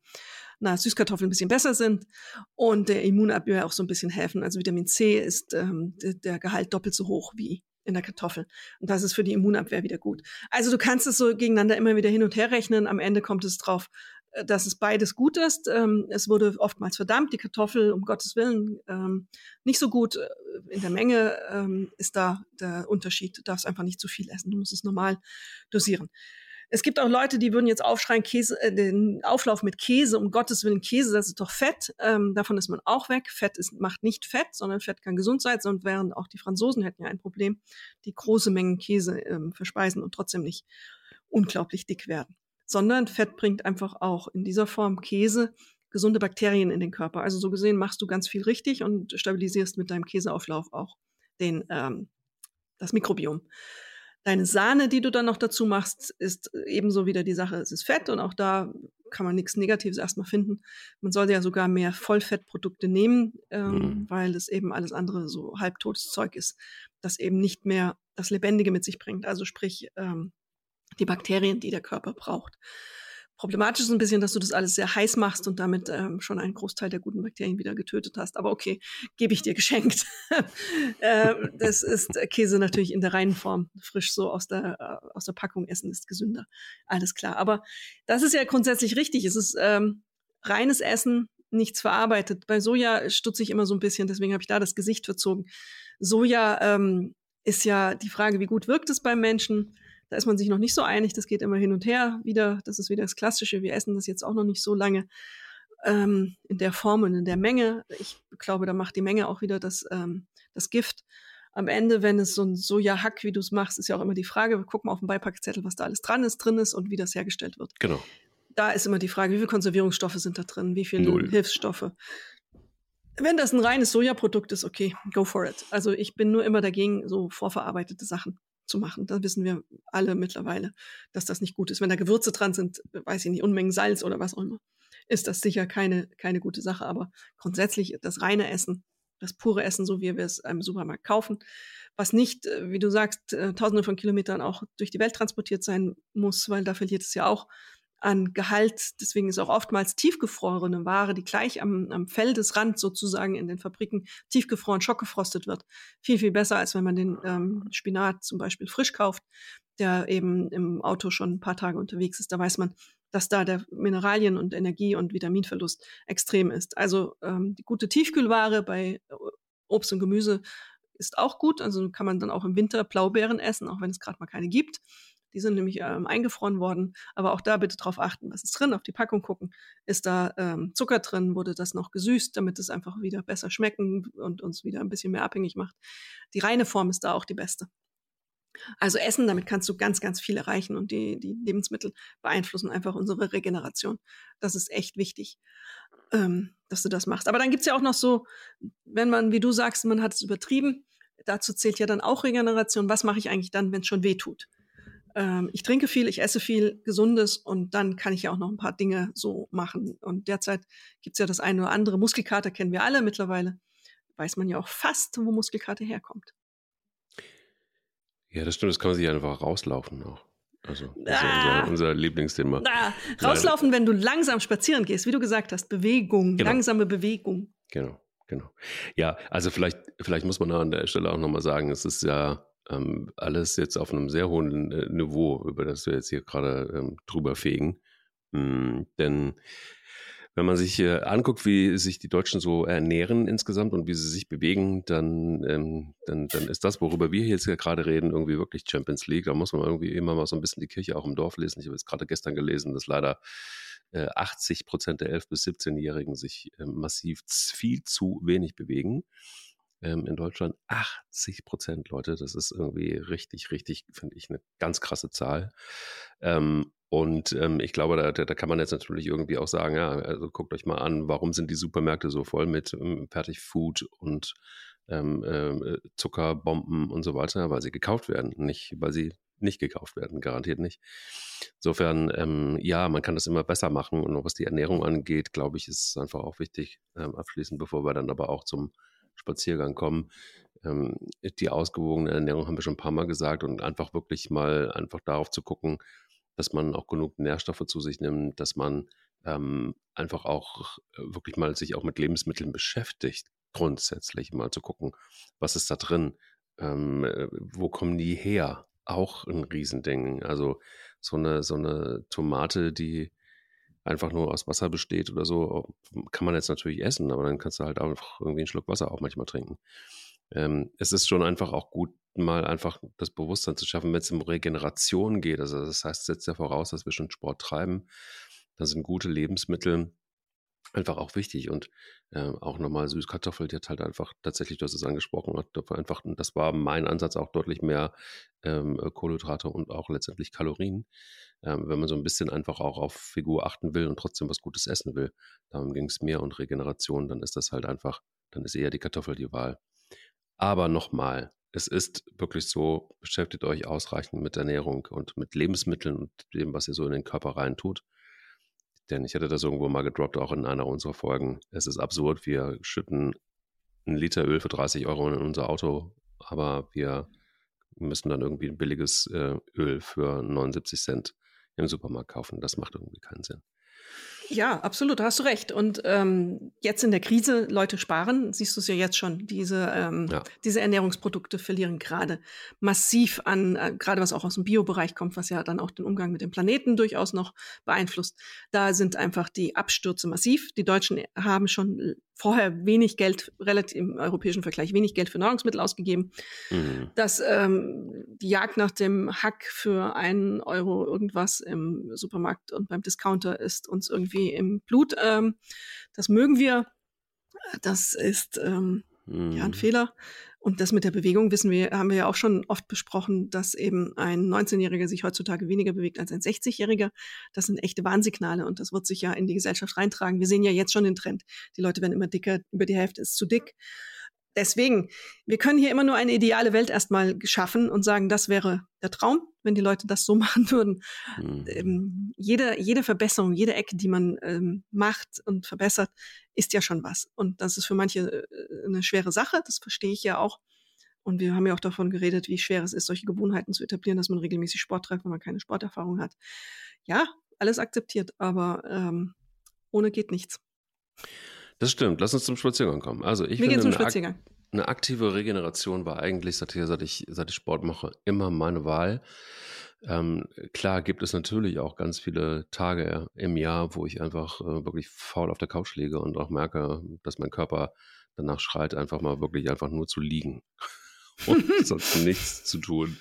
na, Süßkartoffeln ein bisschen besser sind und der Immunabwehr auch so ein bisschen helfen. Also Vitamin C ist ähm, der Gehalt doppelt so hoch wie in der Kartoffel. Und das ist für die Immunabwehr wieder gut. Also du kannst es so gegeneinander immer wieder hin und her rechnen. Am Ende kommt es drauf äh, dass es beides gut ist. Ähm, es wurde oftmals verdammt, die Kartoffel, um Gottes Willen, ähm, nicht so gut. Äh, in der Menge ähm, ist da der Unterschied. Du darfst einfach nicht zu viel essen. Du musst es normal dosieren. Es gibt auch Leute, die würden jetzt aufschreien, Käse, äh, den Auflauf mit Käse, um Gottes Willen Käse, das ist doch Fett. Ähm, davon ist man auch weg. Fett ist, macht nicht Fett, sondern Fett kann gesund sein. Und während auch die Franzosen hätten ja ein Problem, die große Mengen Käse ähm, verspeisen und trotzdem nicht unglaublich dick werden. Sondern Fett bringt einfach auch in dieser Form Käse gesunde Bakterien in den Körper. Also so gesehen machst du ganz viel richtig und stabilisierst mit deinem Käseauflauf auch den, ähm, das Mikrobiom. Deine Sahne, die du dann noch dazu machst, ist ebenso wieder die Sache, es ist Fett und auch da kann man nichts Negatives erstmal finden. Man sollte ja sogar mehr Vollfettprodukte nehmen, ähm, mhm. weil es eben alles andere so halbtotes Zeug ist, das eben nicht mehr das Lebendige mit sich bringt. Also sprich ähm, die Bakterien, die der Körper braucht. Problematisch ist ein bisschen, dass du das alles sehr heiß machst und damit ähm, schon einen Großteil der guten Bakterien wieder getötet hast. Aber okay, gebe ich dir geschenkt. äh, das ist Käse natürlich in der reinen Form. Frisch so aus der, äh, aus der Packung essen ist gesünder. Alles klar. Aber das ist ja grundsätzlich richtig. Es ist ähm, reines Essen, nichts verarbeitet. Bei Soja stutze ich immer so ein bisschen, deswegen habe ich da das Gesicht verzogen. Soja ähm, ist ja die Frage, wie gut wirkt es beim Menschen? Da ist man sich noch nicht so einig, das geht immer hin und her wieder. Das ist wieder das Klassische. Wir essen das jetzt auch noch nicht so lange ähm, in der Form und in der Menge. Ich glaube, da macht die Menge auch wieder das, ähm, das Gift. Am Ende, wenn es so ein Soja-Hack, wie du es machst, ist ja auch immer die Frage, guck mal auf dem Beipackzettel, was da alles dran ist, drin ist und wie das hergestellt wird.
Genau.
Da ist immer die Frage, wie viele Konservierungsstoffe sind da drin, wie viele Null. Hilfsstoffe. Wenn das ein reines Sojaprodukt ist, okay, go for it. Also ich bin nur immer dagegen, so vorverarbeitete Sachen zu machen. Da wissen wir alle mittlerweile, dass das nicht gut ist. Wenn da Gewürze dran sind, weiß ich nicht, Unmengen Salz oder was auch immer, ist das sicher keine, keine gute Sache. Aber grundsätzlich das reine Essen, das pure Essen, so wie wir es im Supermarkt kaufen, was nicht, äh, wie du sagst, äh, tausende von Kilometern auch durch die Welt transportiert sein muss, weil da verliert es ja auch an Gehalt. Deswegen ist auch oftmals tiefgefrorene Ware, die gleich am, am Feldesrand sozusagen in den Fabriken tiefgefroren, schockgefrostet wird, viel, viel besser, als wenn man den ähm, Spinat zum Beispiel frisch kauft, der eben im Auto schon ein paar Tage unterwegs ist. Da weiß man, dass da der Mineralien- und Energie- und Vitaminverlust extrem ist. Also ähm, die gute Tiefkühlware bei Obst und Gemüse ist auch gut. Also kann man dann auch im Winter Blaubeeren essen, auch wenn es gerade mal keine gibt. Die sind nämlich ähm, eingefroren worden. Aber auch da bitte drauf achten, was ist drin, auf die Packung gucken. Ist da ähm, Zucker drin? Wurde das noch gesüßt, damit es einfach wieder besser schmecken und uns wieder ein bisschen mehr abhängig macht? Die reine Form ist da auch die beste. Also Essen, damit kannst du ganz, ganz viel erreichen und die, die Lebensmittel beeinflussen einfach unsere Regeneration. Das ist echt wichtig, ähm, dass du das machst. Aber dann gibt's ja auch noch so, wenn man, wie du sagst, man hat es übertrieben, dazu zählt ja dann auch Regeneration. Was mache ich eigentlich dann, wenn es schon weh tut? Ähm, ich trinke viel, ich esse viel Gesundes und dann kann ich ja auch noch ein paar Dinge so machen. Und derzeit gibt's ja das eine oder andere. Muskelkater kennen wir alle mittlerweile. Weiß man ja auch fast, wo Muskelkater herkommt.
Ja, das stimmt, das kann man sich einfach rauslaufen auch. Also, das ah, ist unser, unser Lieblingsthema.
Ah, rauslaufen, wenn du langsam spazieren gehst, wie du gesagt hast, Bewegung, genau. langsame Bewegung.
Genau, genau. Ja, also vielleicht, vielleicht muss man an der Stelle auch nochmal sagen, es ist ja ähm, alles jetzt auf einem sehr hohen äh, Niveau, über das wir jetzt hier gerade ähm, drüber fegen. Mhm, denn wenn man sich äh, anguckt, wie sich die Deutschen so ernähren insgesamt und wie sie sich bewegen, dann, ähm, dann, dann ist das, worüber wir jetzt gerade reden, irgendwie wirklich Champions League. Da muss man irgendwie immer mal so ein bisschen die Kirche auch im Dorf lesen. Ich habe jetzt gerade gestern gelesen, dass leider äh, 80 Prozent der 11- bis 17-Jährigen sich äh, massiv viel zu wenig bewegen ähm, in Deutschland 80 Prozent Leute. Das ist irgendwie richtig, richtig, finde ich, eine ganz krasse Zahl. Ähm, und ähm, ich glaube, da, da, kann man jetzt natürlich irgendwie auch sagen, ja, also guckt euch mal an, warum sind die Supermärkte so voll mit ähm, Fertigfood und ähm, äh, Zuckerbomben und so weiter, weil sie gekauft werden, nicht weil sie nicht gekauft werden, garantiert nicht. Insofern, ähm, ja, man kann das immer besser machen und was die Ernährung angeht, glaube ich, ist es einfach auch wichtig, ähm, abschließend, bevor wir dann aber auch zum Spaziergang kommen. Ähm, die ausgewogene Ernährung haben wir schon ein paar Mal gesagt und einfach wirklich mal einfach darauf zu gucken, dass man auch genug Nährstoffe zu sich nimmt, dass man ähm, einfach auch äh, wirklich mal sich auch mit Lebensmitteln beschäftigt, grundsätzlich mal zu gucken, was ist da drin, ähm, äh, wo kommen die her? Auch ein Riesending. Also so eine, so eine Tomate, die einfach nur aus Wasser besteht oder so, kann man jetzt natürlich essen, aber dann kannst du halt einfach irgendwie einen Schluck Wasser auch manchmal trinken. Ähm, es ist schon einfach auch gut, mal einfach das Bewusstsein zu schaffen, wenn es um Regeneration geht. Also das heißt, setzt ja voraus, dass wir schon Sport treiben. Da sind gute Lebensmittel einfach auch wichtig und äh, auch nochmal Süßkartoffel, die hat halt einfach tatsächlich, du hast es angesprochen, hat einfach, das war mein Ansatz, auch deutlich mehr ähm, Kohlenhydrate und auch letztendlich Kalorien ähm, wenn man so ein bisschen einfach auch auf Figur achten will und trotzdem was Gutes essen will. Darum ging es mehr und Regeneration, dann ist das halt einfach, dann ist eher die Kartoffel die Wahl. Aber nochmal, es ist wirklich so, beschäftigt euch ausreichend mit Ernährung und mit Lebensmitteln und dem, was ihr so in den Körper rein tut. Denn ich hatte das irgendwo mal gedroppt, auch in einer unserer Folgen. Es ist absurd, wir schütten einen Liter Öl für 30 Euro in unser Auto, aber wir müssen dann irgendwie ein billiges äh, Öl für 79 Cent im Supermarkt kaufen. Das macht irgendwie keinen Sinn.
Ja, absolut, da hast du recht. Und ähm, jetzt in der Krise, Leute sparen, siehst du es ja jetzt schon. Diese, ähm, ja. diese Ernährungsprodukte verlieren gerade massiv an, äh, gerade was auch aus dem Biobereich kommt, was ja dann auch den Umgang mit dem Planeten durchaus noch beeinflusst. Da sind einfach die Abstürze massiv. Die Deutschen haben schon vorher wenig Geld, relativ im europäischen Vergleich wenig Geld für Nahrungsmittel ausgegeben. Mhm. Dass ähm, die Jagd nach dem Hack für einen Euro irgendwas im Supermarkt und beim Discounter ist uns irgendwie im Blut. Ähm, das mögen wir. Das ist ähm, mhm. ja ein mhm. Fehler. Und das mit der Bewegung wissen wir, haben wir ja auch schon oft besprochen, dass eben ein 19-Jähriger sich heutzutage weniger bewegt als ein 60-Jähriger. Das sind echte Warnsignale und das wird sich ja in die Gesellschaft reintragen. Wir sehen ja jetzt schon den Trend. Die Leute werden immer dicker, über die Hälfte ist zu dick. Deswegen, wir können hier immer nur eine ideale Welt erstmal geschaffen und sagen, das wäre der Traum, wenn die Leute das so machen würden. Mhm. Ähm, jede, jede Verbesserung, jede Ecke, die man ähm, macht und verbessert, ist ja schon was. Und das ist für manche äh, eine schwere Sache, das verstehe ich ja auch. Und wir haben ja auch davon geredet, wie schwer es ist, solche Gewohnheiten zu etablieren, dass man regelmäßig Sport treibt, wenn man keine Sporterfahrung hat. Ja, alles akzeptiert, aber ähm, ohne geht nichts.
Das stimmt. Lass uns zum Spaziergang kommen. Also ich
Wir finde, zum Spaziergang.
Eine, aktive Regeneration war eigentlich, seit ich, seit ich, seit ich Sport mache, immer meine Wahl. Ähm, klar gibt es natürlich auch ganz viele Tage im Jahr, wo ich einfach äh, wirklich faul auf der Couch liege und auch merke, dass mein Körper danach schreit, einfach mal wirklich einfach nur zu liegen und sonst nichts zu tun.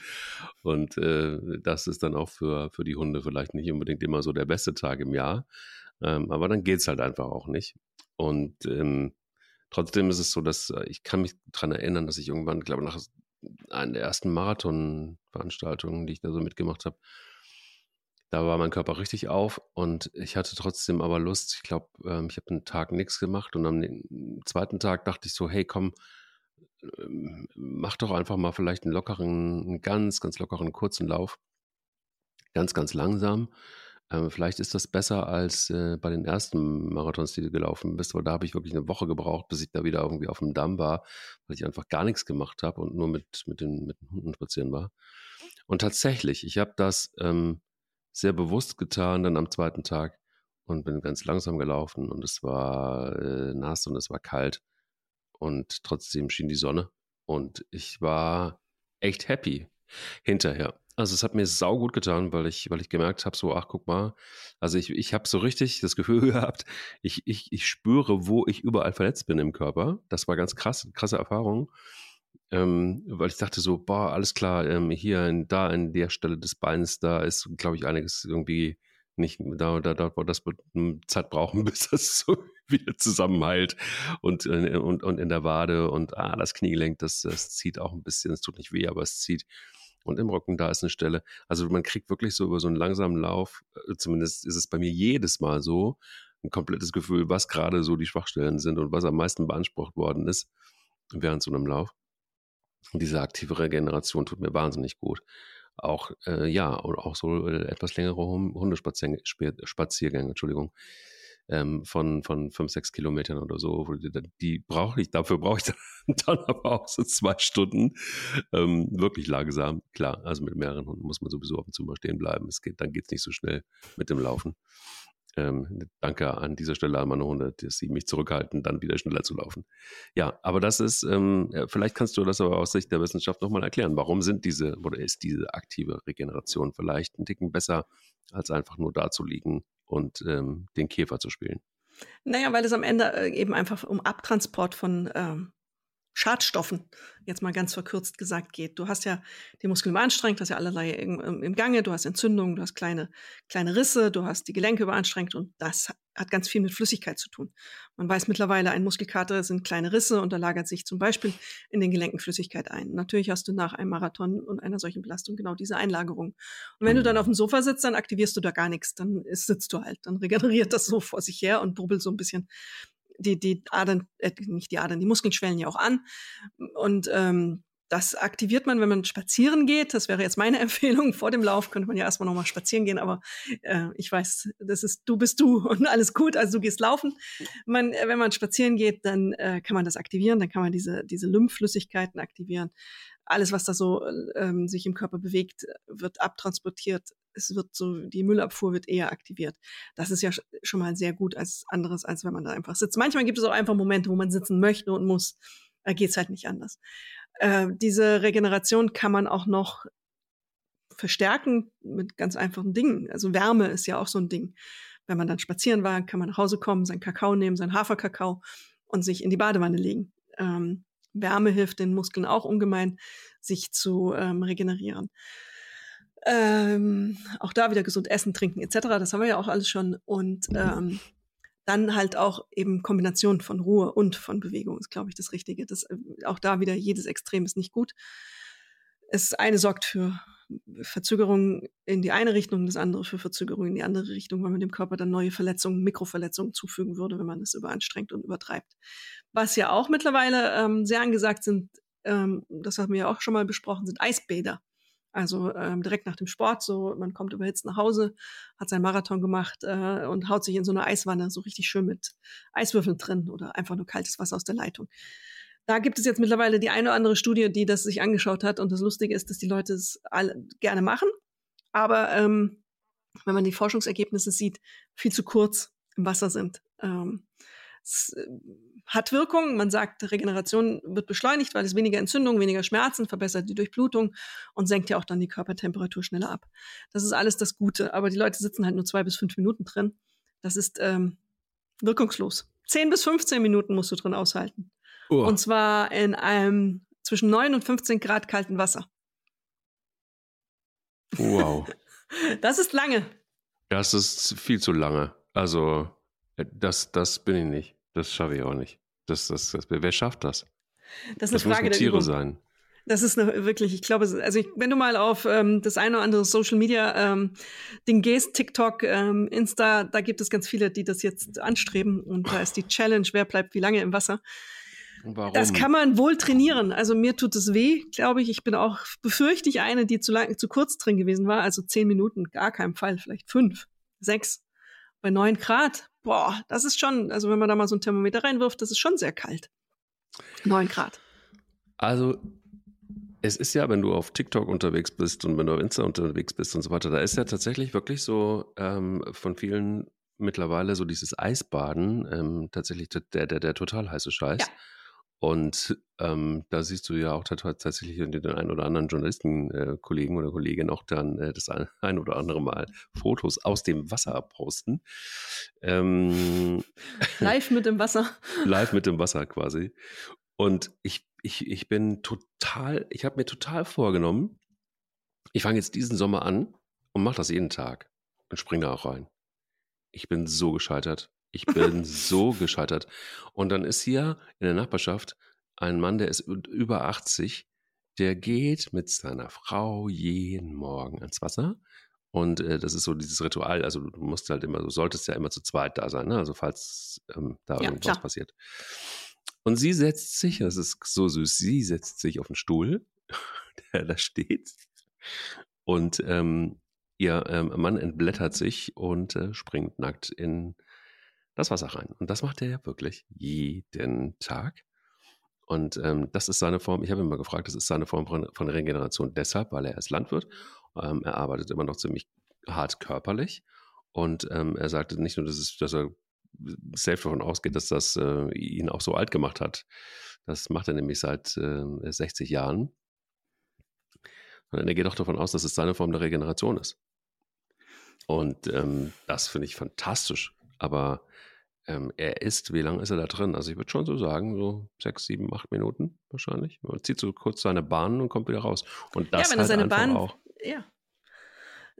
Und äh, das ist dann auch für, für die Hunde vielleicht nicht unbedingt immer so der beste Tag im Jahr. Ähm, aber dann geht es halt einfach auch nicht. Und ähm, trotzdem ist es so, dass äh, ich kann mich daran erinnern, dass ich irgendwann, glaube nach einer der ersten Marathon-Veranstaltungen, die ich da so mitgemacht habe, da war mein Körper richtig auf und ich hatte trotzdem aber Lust. Ich glaube, ähm, ich habe einen Tag nichts gemacht und am zweiten Tag dachte ich so, hey, komm, ähm, mach doch einfach mal vielleicht einen lockeren, einen ganz, ganz lockeren kurzen Lauf. Ganz, ganz langsam. Ähm, vielleicht ist das besser als äh, bei den ersten Marathons, die du gelaufen bist, weil da habe ich wirklich eine Woche gebraucht, bis ich da wieder irgendwie auf dem Damm war, weil ich einfach gar nichts gemacht habe und nur mit, mit, den, mit den Hunden spazieren war. Und tatsächlich, ich habe das ähm, sehr bewusst getan dann am zweiten Tag und bin ganz langsam gelaufen und es war äh, nass und es war kalt und trotzdem schien die Sonne und ich war echt happy hinterher. Also es hat mir sau gut getan, weil ich, weil ich gemerkt habe, so, ach guck mal, also ich, ich habe so richtig das Gefühl gehabt, ich, ich, ich spüre, wo ich überall verletzt bin im Körper. Das war ganz krass, krasse Erfahrung. Ähm, weil ich dachte so, boah, alles klar, ähm, hier, in, da an der Stelle des Beines, da ist, glaube ich, einiges irgendwie nicht, da, da, da, das wird Zeit brauchen, bis das so wieder zusammenheilt und, äh, und, und in der Wade und ah, das Kniegelenk, das, das zieht auch ein bisschen, es tut nicht weh, aber es zieht und im Rücken, da ist eine Stelle. Also man kriegt wirklich so über so einen langsamen Lauf, äh, zumindest ist es bei mir jedes Mal so, ein komplettes Gefühl, was gerade so die Schwachstellen sind und was am meisten beansprucht worden ist während so einem Lauf. Und diese aktive Regeneration tut mir wahnsinnig gut. Auch, äh, ja, und auch so äh, etwas längere Hundespaziergänge, Entschuldigung ähm, von, von fünf, sechs Kilometern oder so. Die, brauche ich, dafür brauche ich dann, dann, aber auch so zwei Stunden. Ähm, wirklich langsam, klar. Also mit mehreren Hunden muss man sowieso auf dem Zimmer stehen bleiben. Es geht, dann geht es nicht so schnell mit dem Laufen. Ähm, danke an dieser Stelle an meine Hunde, dass sie mich zurückhalten, dann wieder schneller zu laufen. Ja, aber das ist, ähm, vielleicht kannst du das aber aus Sicht der Wissenschaft nochmal erklären. Warum sind diese oder ist diese aktive Regeneration vielleicht ein Ticken besser, als einfach nur da zu liegen und ähm, den Käfer zu spielen?
Naja, weil es am Ende äh, eben einfach um Abtransport von ähm, Schadstoffen, jetzt mal ganz verkürzt gesagt, geht. Du hast ja die Muskeln überanstrengt, du hast ja allerlei im, im Gange, du hast Entzündungen, du hast kleine, kleine Risse, du hast die Gelenke überanstrengt und das hat ganz viel mit Flüssigkeit zu tun. Man weiß mittlerweile, ein Muskelkater sind kleine Risse und da lagert sich zum Beispiel in den Gelenken Flüssigkeit ein. Natürlich hast du nach einem Marathon und einer solchen Belastung genau diese Einlagerung. Und wenn du dann auf dem Sofa sitzt, dann aktivierst du da gar nichts, dann ist, sitzt du halt, dann regeneriert das so vor sich her und brubbelt so ein bisschen die, die Adern, äh, nicht die Adern, die Muskeln schwellen ja auch an. Und ähm, das aktiviert man, wenn man spazieren geht. Das wäre jetzt meine Empfehlung. Vor dem Lauf könnte man ja erstmal nochmal spazieren gehen, aber äh, ich weiß, das ist du bist du und alles gut, also du gehst laufen. Man, äh, wenn man spazieren geht, dann äh, kann man das aktivieren, dann kann man diese, diese Lymphflüssigkeiten aktivieren. Alles, was da so ähm, sich im Körper bewegt, wird abtransportiert es wird so, die Müllabfuhr wird eher aktiviert. Das ist ja schon mal sehr gut als anderes, als wenn man da einfach sitzt. Manchmal gibt es auch einfach Momente, wo man sitzen möchte und muss. Da geht's halt nicht anders. Äh, diese Regeneration kann man auch noch verstärken mit ganz einfachen Dingen. Also Wärme ist ja auch so ein Ding. Wenn man dann spazieren war, kann man nach Hause kommen, seinen Kakao nehmen, seinen Haferkakao und sich in die Badewanne legen. Ähm, Wärme hilft den Muskeln auch ungemein, sich zu ähm, regenerieren. Ähm, auch da wieder gesund essen, trinken etc. Das haben wir ja auch alles schon. Und ähm, dann halt auch eben Kombination von Ruhe und von Bewegung ist, glaube ich, das Richtige. Das, äh, auch da wieder jedes Extrem ist nicht gut. Es eine sorgt für Verzögerungen in die eine Richtung, das andere für Verzögerungen in die andere Richtung, weil man dem Körper dann neue Verletzungen, Mikroverletzungen zufügen würde, wenn man es überanstrengt und übertreibt. Was ja auch mittlerweile ähm, sehr angesagt sind, ähm, das haben wir ja auch schon mal besprochen, sind Eisbäder. Also ähm, direkt nach dem Sport, so man kommt überhitzt nach Hause, hat seinen Marathon gemacht äh, und haut sich in so eine Eiswanne, so richtig schön mit Eiswürfeln drin oder einfach nur kaltes Wasser aus der Leitung. Da gibt es jetzt mittlerweile die eine oder andere Studie, die das sich angeschaut hat. Und das Lustige ist, dass die Leute es alle gerne machen. Aber ähm, wenn man die Forschungsergebnisse sieht, viel zu kurz im Wasser sind. Ähm, es, äh, hat Wirkung. Man sagt, Regeneration wird beschleunigt, weil es weniger Entzündung, weniger Schmerzen, verbessert die Durchblutung und senkt ja auch dann die Körpertemperatur schneller ab. Das ist alles das Gute. Aber die Leute sitzen halt nur zwei bis fünf Minuten drin. Das ist ähm, wirkungslos. Zehn bis 15 Minuten musst du drin aushalten. Oh. Und zwar in einem zwischen 9 und 15 Grad kalten Wasser.
Wow.
Das ist lange.
Das ist viel zu lange. Also, das, das bin ich nicht. Das schaffe ich auch nicht. Das, das, das, wer schafft das?
Das das Frage
Tiere
der
sein.
Das ist eine, wirklich, ich glaube, also ich, wenn du mal auf ähm, das eine oder andere Social Media ähm, Ding gehst, TikTok, ähm, Insta, da gibt es ganz viele, die das jetzt anstreben und da ist die Challenge, wer bleibt wie lange im Wasser.
Warum?
Das kann man wohl trainieren. Also mir tut es weh, glaube ich. Ich bin auch befürchte ich eine, die zu lang, zu kurz drin gewesen war. Also zehn Minuten, gar keinen Fall, vielleicht fünf, sechs. Bei neun Grad boah, das ist schon, also wenn man da mal so ein Thermometer reinwirft, das ist schon sehr kalt. Neun Grad.
Also es ist ja, wenn du auf TikTok unterwegs bist und wenn du auf Insta unterwegs bist und so weiter, da ist ja tatsächlich wirklich so ähm, von vielen mittlerweile so dieses Eisbaden ähm, tatsächlich der, der, der total heiße Scheiß. Ja. Und ähm, da siehst du ja auch tatsächlich den einen oder anderen Journalistenkollegen äh, oder Kollegin auch dann äh, das ein, oder andere Mal Fotos aus dem Wasser posten. Ähm,
live mit dem Wasser.
live mit dem Wasser quasi. Und ich, ich, ich bin total, ich habe mir total vorgenommen, ich fange jetzt diesen Sommer an und mache das jeden Tag und springe da auch rein. Ich bin so gescheitert. Ich bin so gescheitert. Und dann ist hier in der Nachbarschaft ein Mann, der ist über 80, der geht mit seiner Frau jeden Morgen ans Wasser. Und äh, das ist so dieses Ritual, also du musst halt immer, du solltest ja immer zu zweit da sein, ne? also falls ähm, da ja, irgendwas klar. passiert. Und sie setzt sich, das ist so süß, sie setzt sich auf den Stuhl, der da steht. Und ähm, ihr ähm, Mann entblättert sich und äh, springt nackt in das Wasser rein. Und das macht er ja wirklich jeden Tag. Und ähm, das ist seine Form, ich habe ihn mal gefragt, das ist seine Form von, von Regeneration deshalb, weil er ist Landwirt. Ähm, er arbeitet immer noch ziemlich hart körperlich. Und ähm, er sagte nicht nur, dass, es, dass er safe davon ausgeht, dass das äh, ihn auch so alt gemacht hat. Das macht er nämlich seit äh, 60 Jahren. Und er geht auch davon aus, dass es seine Form der Regeneration ist. Und ähm, das finde ich fantastisch. Aber ähm, er ist, wie lange ist er da drin? Also ich würde schon so sagen, so sechs, sieben, acht Minuten wahrscheinlich. Man zieht so kurz seine Bahn und kommt wieder raus. Und das
ja, wenn er
halt
seine
einfach
Bahn,
auch.
ja.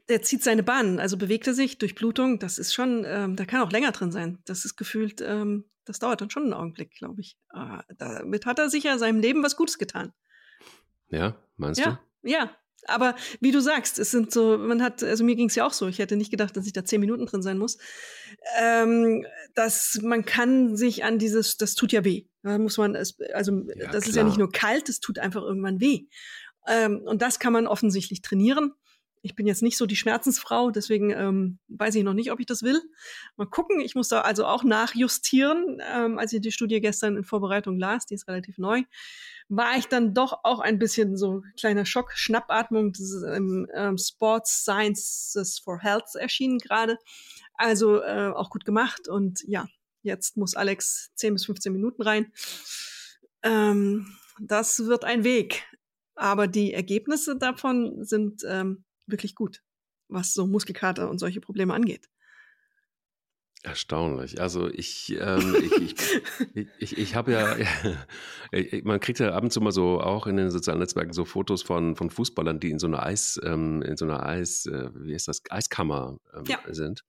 Der zieht seine Bahn, also bewegt er sich durch Blutung. Das ist schon, ähm, da kann auch länger drin sein. Das ist gefühlt, ähm, das dauert dann schon einen Augenblick, glaube ich. Ah, damit hat er sicher seinem Leben was Gutes getan.
Ja, meinst
Ja, ja. Aber wie du sagst, es sind so, man hat, also mir ging es ja auch so, ich hätte nicht gedacht, dass ich da zehn Minuten drin sein muss. Ähm, dass man kann sich an dieses, das tut ja weh. Da muss man, es, also
Ja,
das ist ja nicht
klar.
nur kalt, es tut einfach irgendwann weh. Ähm, und das kann man offensichtlich trainieren. Ich bin jetzt nicht so die Schmerzensfrau, deswegen ähm, weiß ich noch nicht, ob ich das will. Mal gucken. Ich muss da also auch nachjustieren. Ähm, als ich die Studie gestern in Vorbereitung las, die ist relativ neu, war ich dann doch auch ein bisschen so kleiner Schock, Schnappatmung. Das ist im ähm, Sports Sciences for Health erschienen gerade. Also äh, auch gut gemacht. Und ja, jetzt muss Alex 10 bis 15 Minuten rein. Ähm, das wird ein Weg. Aber die Ergebnisse davon sind ähm, wirklich gut, was so Muskelkater und solche Probleme angeht.
Erstaunlich. Also ich, ähm, ich, ich, ich, ich, habe ja, ich- man kriegt ja ab und zu mal so auch in den sozialen Netzwerken so Fotos von, von Fußballern, die in so einer Eis, ähm, in so einer Eis, äh, wie ist das, Eiskammer ähm,
Ja.
sind.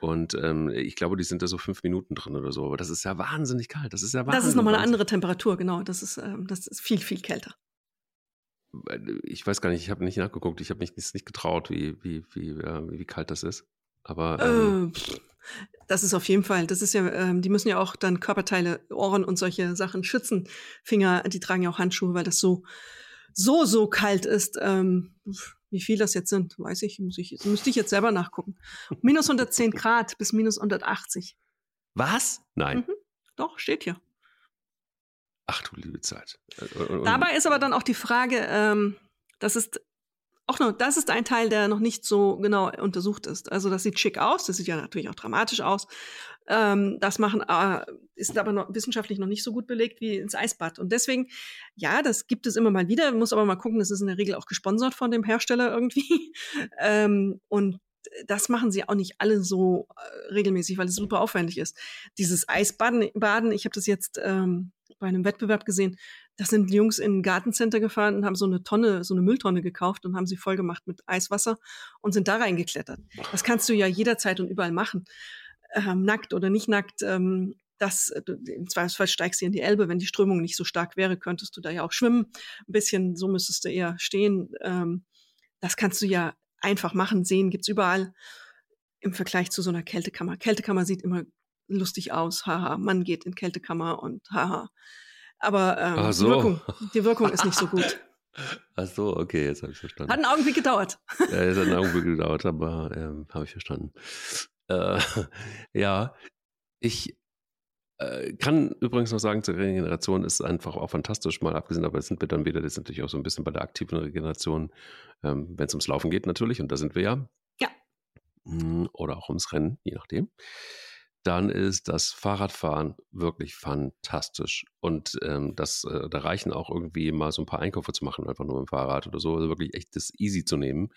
Und ähm, ich glaube, die sind da so fünf Minuten drin oder so. Aber das ist ja wahnsinnig kalt. Das ist ja Wahnsinn.
Das ist nochmal eine andere Temperatur, genau. Das ist, ähm, das ist viel, viel kälter.
Ich weiß gar nicht, ich habe nicht nachgeguckt. Ich habe mich nicht, nicht getraut, wie, wie, wie, äh, wie kalt das ist. Aber ähm,
Äh, pff, das ist auf jeden Fall, das ist ja, ähm, die müssen ja auch dann Körperteile, Ohren und solche Sachen schützen. Finger, die tragen ja auch Handschuhe, weil das so, so, so kalt ist. Ähm, wie viel das jetzt sind, weiß ich, muss ich, müsste ich jetzt selber nachgucken. Minus 110 Grad bis minus 180.
was? Nein.
Mhm. Doch, steht hier.
Ach du liebe Zeit. Äh,
Dabei ist aber dann auch die Frage, ähm, das ist auch noch, das ist ein Teil, der noch nicht so genau untersucht ist. Also das sieht schick aus, das sieht ja natürlich auch dramatisch aus. Ähm, das machen äh, ist aber noch wissenschaftlich noch nicht so gut belegt wie ins Eisbad. Und deswegen, ja, das gibt es immer mal wieder. Muss aber mal gucken, das ist in der Regel auch gesponsert von dem Hersteller irgendwie. ähm, und das machen sie auch nicht alle so äh, regelmäßig, weil es super aufwendig ist. Dieses Eisbaden, Baden, ich habe das jetzt ähm, bei einem Wettbewerb gesehen. Das sind die Jungs in ein Gartencenter gefahren und haben so eine Tonne, so eine Mülltonne gekauft und haben sie voll gemacht mit Eiswasser und sind da reingeklettert. Das kannst du ja jederzeit und überall machen. Ähm, nackt oder nicht nackt. Ähm, das, äh, im Zweifelsfall steigst du in die Elbe. Wenn die Strömung nicht so stark wäre, könntest du da ja auch schwimmen. Ein bisschen, so müsstest du eher stehen. Ähm, das kannst du ja einfach machen. Sehen gibt's überall im Vergleich zu so einer Kältekammer. Kältekammer sieht immer lustig aus. Haha, man geht in Kältekammer und haha. Aber ähm,
so.
die, Wirkung, die Wirkung ist nicht so gut.
Ach so, okay, jetzt habe ich verstanden.
Hat einen Augenblick gedauert.
Ja, es hat einen Augenblick gedauert, aber ähm, habe ich verstanden. Äh, ja, ich äh, kann übrigens noch sagen, zur Regeneration ist einfach auch fantastisch, mal abgesehen, aber jetzt sind wir dann wieder, das ist natürlich auch so ein bisschen bei der aktiven Regeneration, ähm, wenn es ums Laufen geht natürlich, und da sind wir ja.
Ja.
Mm, Oder auch ums Rennen, je nachdem. Dann ist das Fahrradfahren wirklich fantastisch. Und ähm, das, äh, da reichen auch irgendwie mal so ein paar Einkäufe zu machen, einfach nur dem Fahrrad oder so. Also wirklich echt das easy zu nehmen.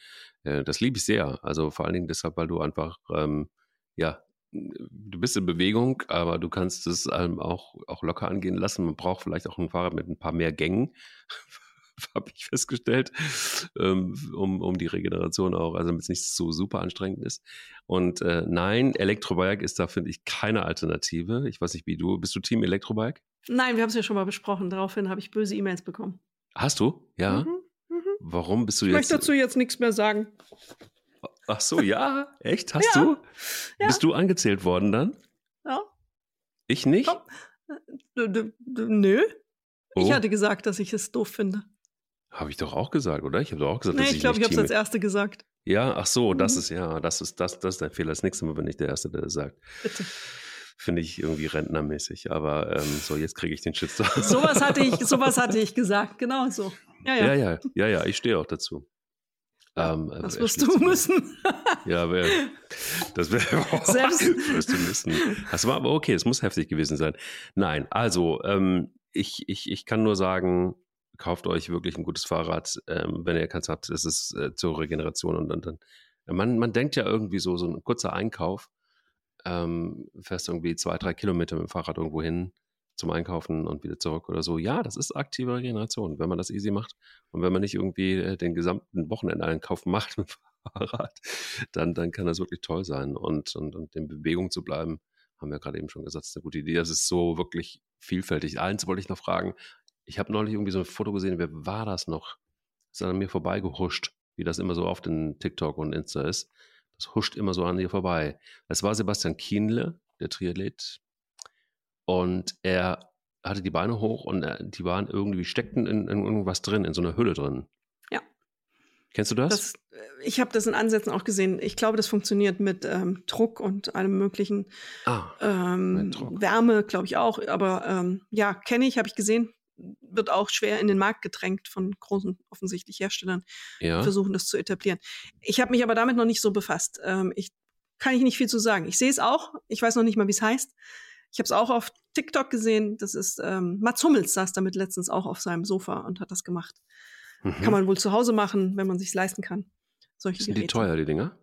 Äh, das liebe ich sehr. Also vor allen Dingen deshalb, weil du einfach, ähm, ja, du bist in Bewegung, aber du kannst es ähm, auch, auch locker angehen lassen. Man braucht vielleicht auch ein Fahrrad mit ein paar mehr Gängen, habe ich festgestellt, ähm, um, um die Regeneration auch, also damit es nicht so super anstrengend ist. Und äh, nein, Elektrobike ist da, finde ich, keine Alternative. Ich weiß nicht, wie du, bist du Team Elektrobike?
Nein, wir haben es ja schon mal besprochen. Daraufhin habe ich böse E-Mails bekommen.
Hast du? Ja.
Mhm, mhm.
Warum bist du
Ich
jetzt?
möchte dazu jetzt nichts mehr sagen.
Ach so, ja, echt? Hast
Ja.
du?
Ja.
Bist du angezählt worden dann?
Ja.
Ich nicht?
Komm. -d Nö.
Oh,
Ich hatte gesagt, dass ich es doof finde.
Habe ich doch auch gesagt, oder? Ich habe doch auch gesagt,
Nee,
dass
ich
ich
glaube, ich habe es als Erste gesagt.
Ja, ach so, das
Mhm.
ist ja, das ist das, das ist dein Fehler. Das nächste Mal bin ich der Erste, der das sagt.
Bitte.
Finde ich irgendwie rentnermäßig. Aber ähm, so, jetzt kriege ich den Shitstorm.
Sowas hatte ich, sowas hatte ich gesagt. Genau so. Ja, ja.
Ja, ja, ja, ja, ich stehe auch dazu. Ähm,
Das
äh,
wirst
spielst
du müssen.
Ja, wär, das wäre wirst du müssen. Das war aber okay, es muss heftig gewesen sein. Nein, also ähm, ich, ich, ich kann nur sagen, kauft euch wirklich ein gutes Fahrrad, ähm, wenn ihr keins habt. Es ist äh, zur Regeneration und dann, dann Man, man denkt ja irgendwie so, so ein kurzer Einkauf, ähm, fährst irgendwie zwei, drei Kilometer mit dem Fahrrad irgendwo hin zum Einkaufen und wieder zurück oder so. Ja, das ist aktive Regeneration, wenn man das easy macht und wenn man nicht irgendwie äh, den gesamten Wochenendeinkauf macht mit dem Fahrrad, dann, dann kann das wirklich toll sein. Und, und, und in Bewegung zu bleiben, haben wir gerade eben schon gesagt, ist eine gute Idee. Das ist so wirklich vielfältig. Eins wollte ich noch fragen. Ich habe neulich irgendwie so ein Foto gesehen, wer war das noch? Ist an mir vorbeigehuscht, wie das immer so oft in TikTok und Insta ist. Das huscht immer so an dir vorbei. Das war Sebastian Kienle, der Triathlet. Und er hatte die Beine hoch und äh, die waren irgendwie, steckten in, in irgendwas drin, in so einer Hülle drin.
Ja.
Kennst du das?
das ich habe das in Ansätzen auch gesehen. Ich glaube, das funktioniert mit ähm, Druck und allem möglichen.
Ah,
ähm, Wärme, glaube ich auch. Aber ähm, ja, kenne ich, habe ich gesehen. Wird auch schwer in den Markt gedrängt von großen, offensichtlich Herstellern,
ja.
versuchen das zu etablieren. Ich habe mich aber damit noch nicht so befasst. Ähm, ich kann ich nicht viel zu sagen. Ich sehe es auch. Ich weiß noch nicht mal, wie es heißt. Ich habe es auch auf TikTok gesehen. Das ist ähm, Mats Hummels saß damit letztens auch auf seinem Sofa und hat das gemacht. Mhm. Kann man wohl zu Hause machen, wenn man sich leisten kann.
Solche Sind die teuer, die Dinger?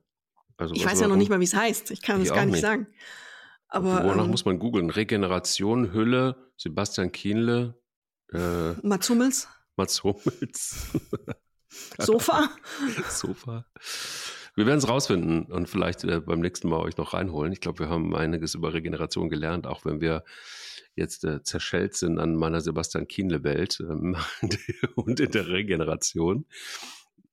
Also, ich weiß ja noch nicht mal, wie es heißt. Ich kann es gar nicht, nicht, sagen. Aber,
Wonach ähm, muss man googeln? Regeneration, Hülle, Sebastian Kienle.
Äh, Mats Hummels.
Mats Hummels.
Sofa.
Sofa. Wir werden es rausfinden und vielleicht äh, beim nächsten Mal euch noch reinholen. Ich glaube, wir haben einiges über Regeneration gelernt, auch wenn wir jetzt äh, zerschellt sind an meiner Sebastian Kienle-Welt ähm, und in der Regeneration.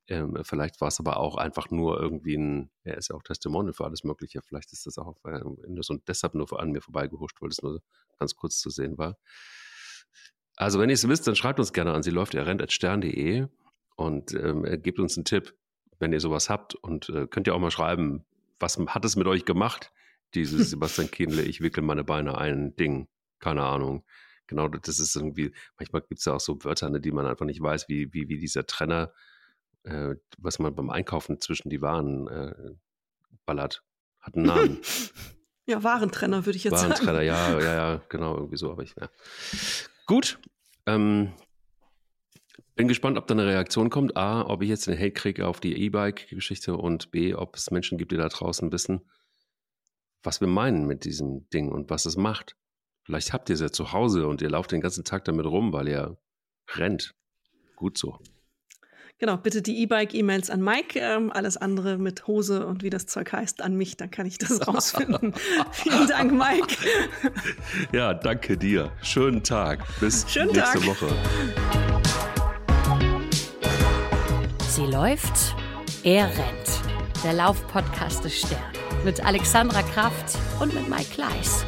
Ähm, vielleicht war es aber auch einfach nur irgendwie ein, er ist ja auch Testimonial für alles Mögliche. Vielleicht ist das auch nur so und deshalb nur an mir vorbeigehuscht, weil es nur ganz kurz zu sehen war. Also, wenn ihr es wisst, dann schreibt uns gerne an. Sie läuft er rennt stern.de und ähm, gebt uns einen Tipp wenn ihr sowas habt und äh, könnt ihr auch mal schreiben, was hat es mit euch gemacht, dieses Sebastian Kienle, ich wickel meine Beine ein Ding, keine Ahnung. Genau, das ist irgendwie, manchmal gibt es ja auch so Wörter, ne, die man einfach nicht weiß, wie, wie, wie dieser Trenner, äh, was man beim Einkaufen zwischen die Waren äh, ballert, hat einen Namen.
ja, Warentrenner würde ich jetzt
Warentrenner,
sagen.
Warentrenner, ja, ja, ja, genau, irgendwie so, aber ich, ja. Gut, ähm, bin gespannt, ob da eine Reaktion kommt. A, ob ich jetzt einen Hate kriege auf die E-Bike-Geschichte und B, ob es Menschen gibt, die da draußen wissen, was wir meinen mit diesem Ding und was es macht. Vielleicht habt ihr es ja zu Hause und ihr lauft den ganzen Tag damit rum, weil ihr rennt. Gut so.
Genau, bitte die E-Bike-E-Mails an Mike, ähm, alles andere mit Hose und wie das Zeug heißt an mich, dann kann ich das rausfinden. Vielen Dank, Mike.
ja, danke dir. Schönen Tag. Bis
Schönen
nächste
Tag.
Woche.
Sie läuft, er rennt. Der Laufpodcast des Stern. Mit Alexandra Kraft und mit Mike Kleiss.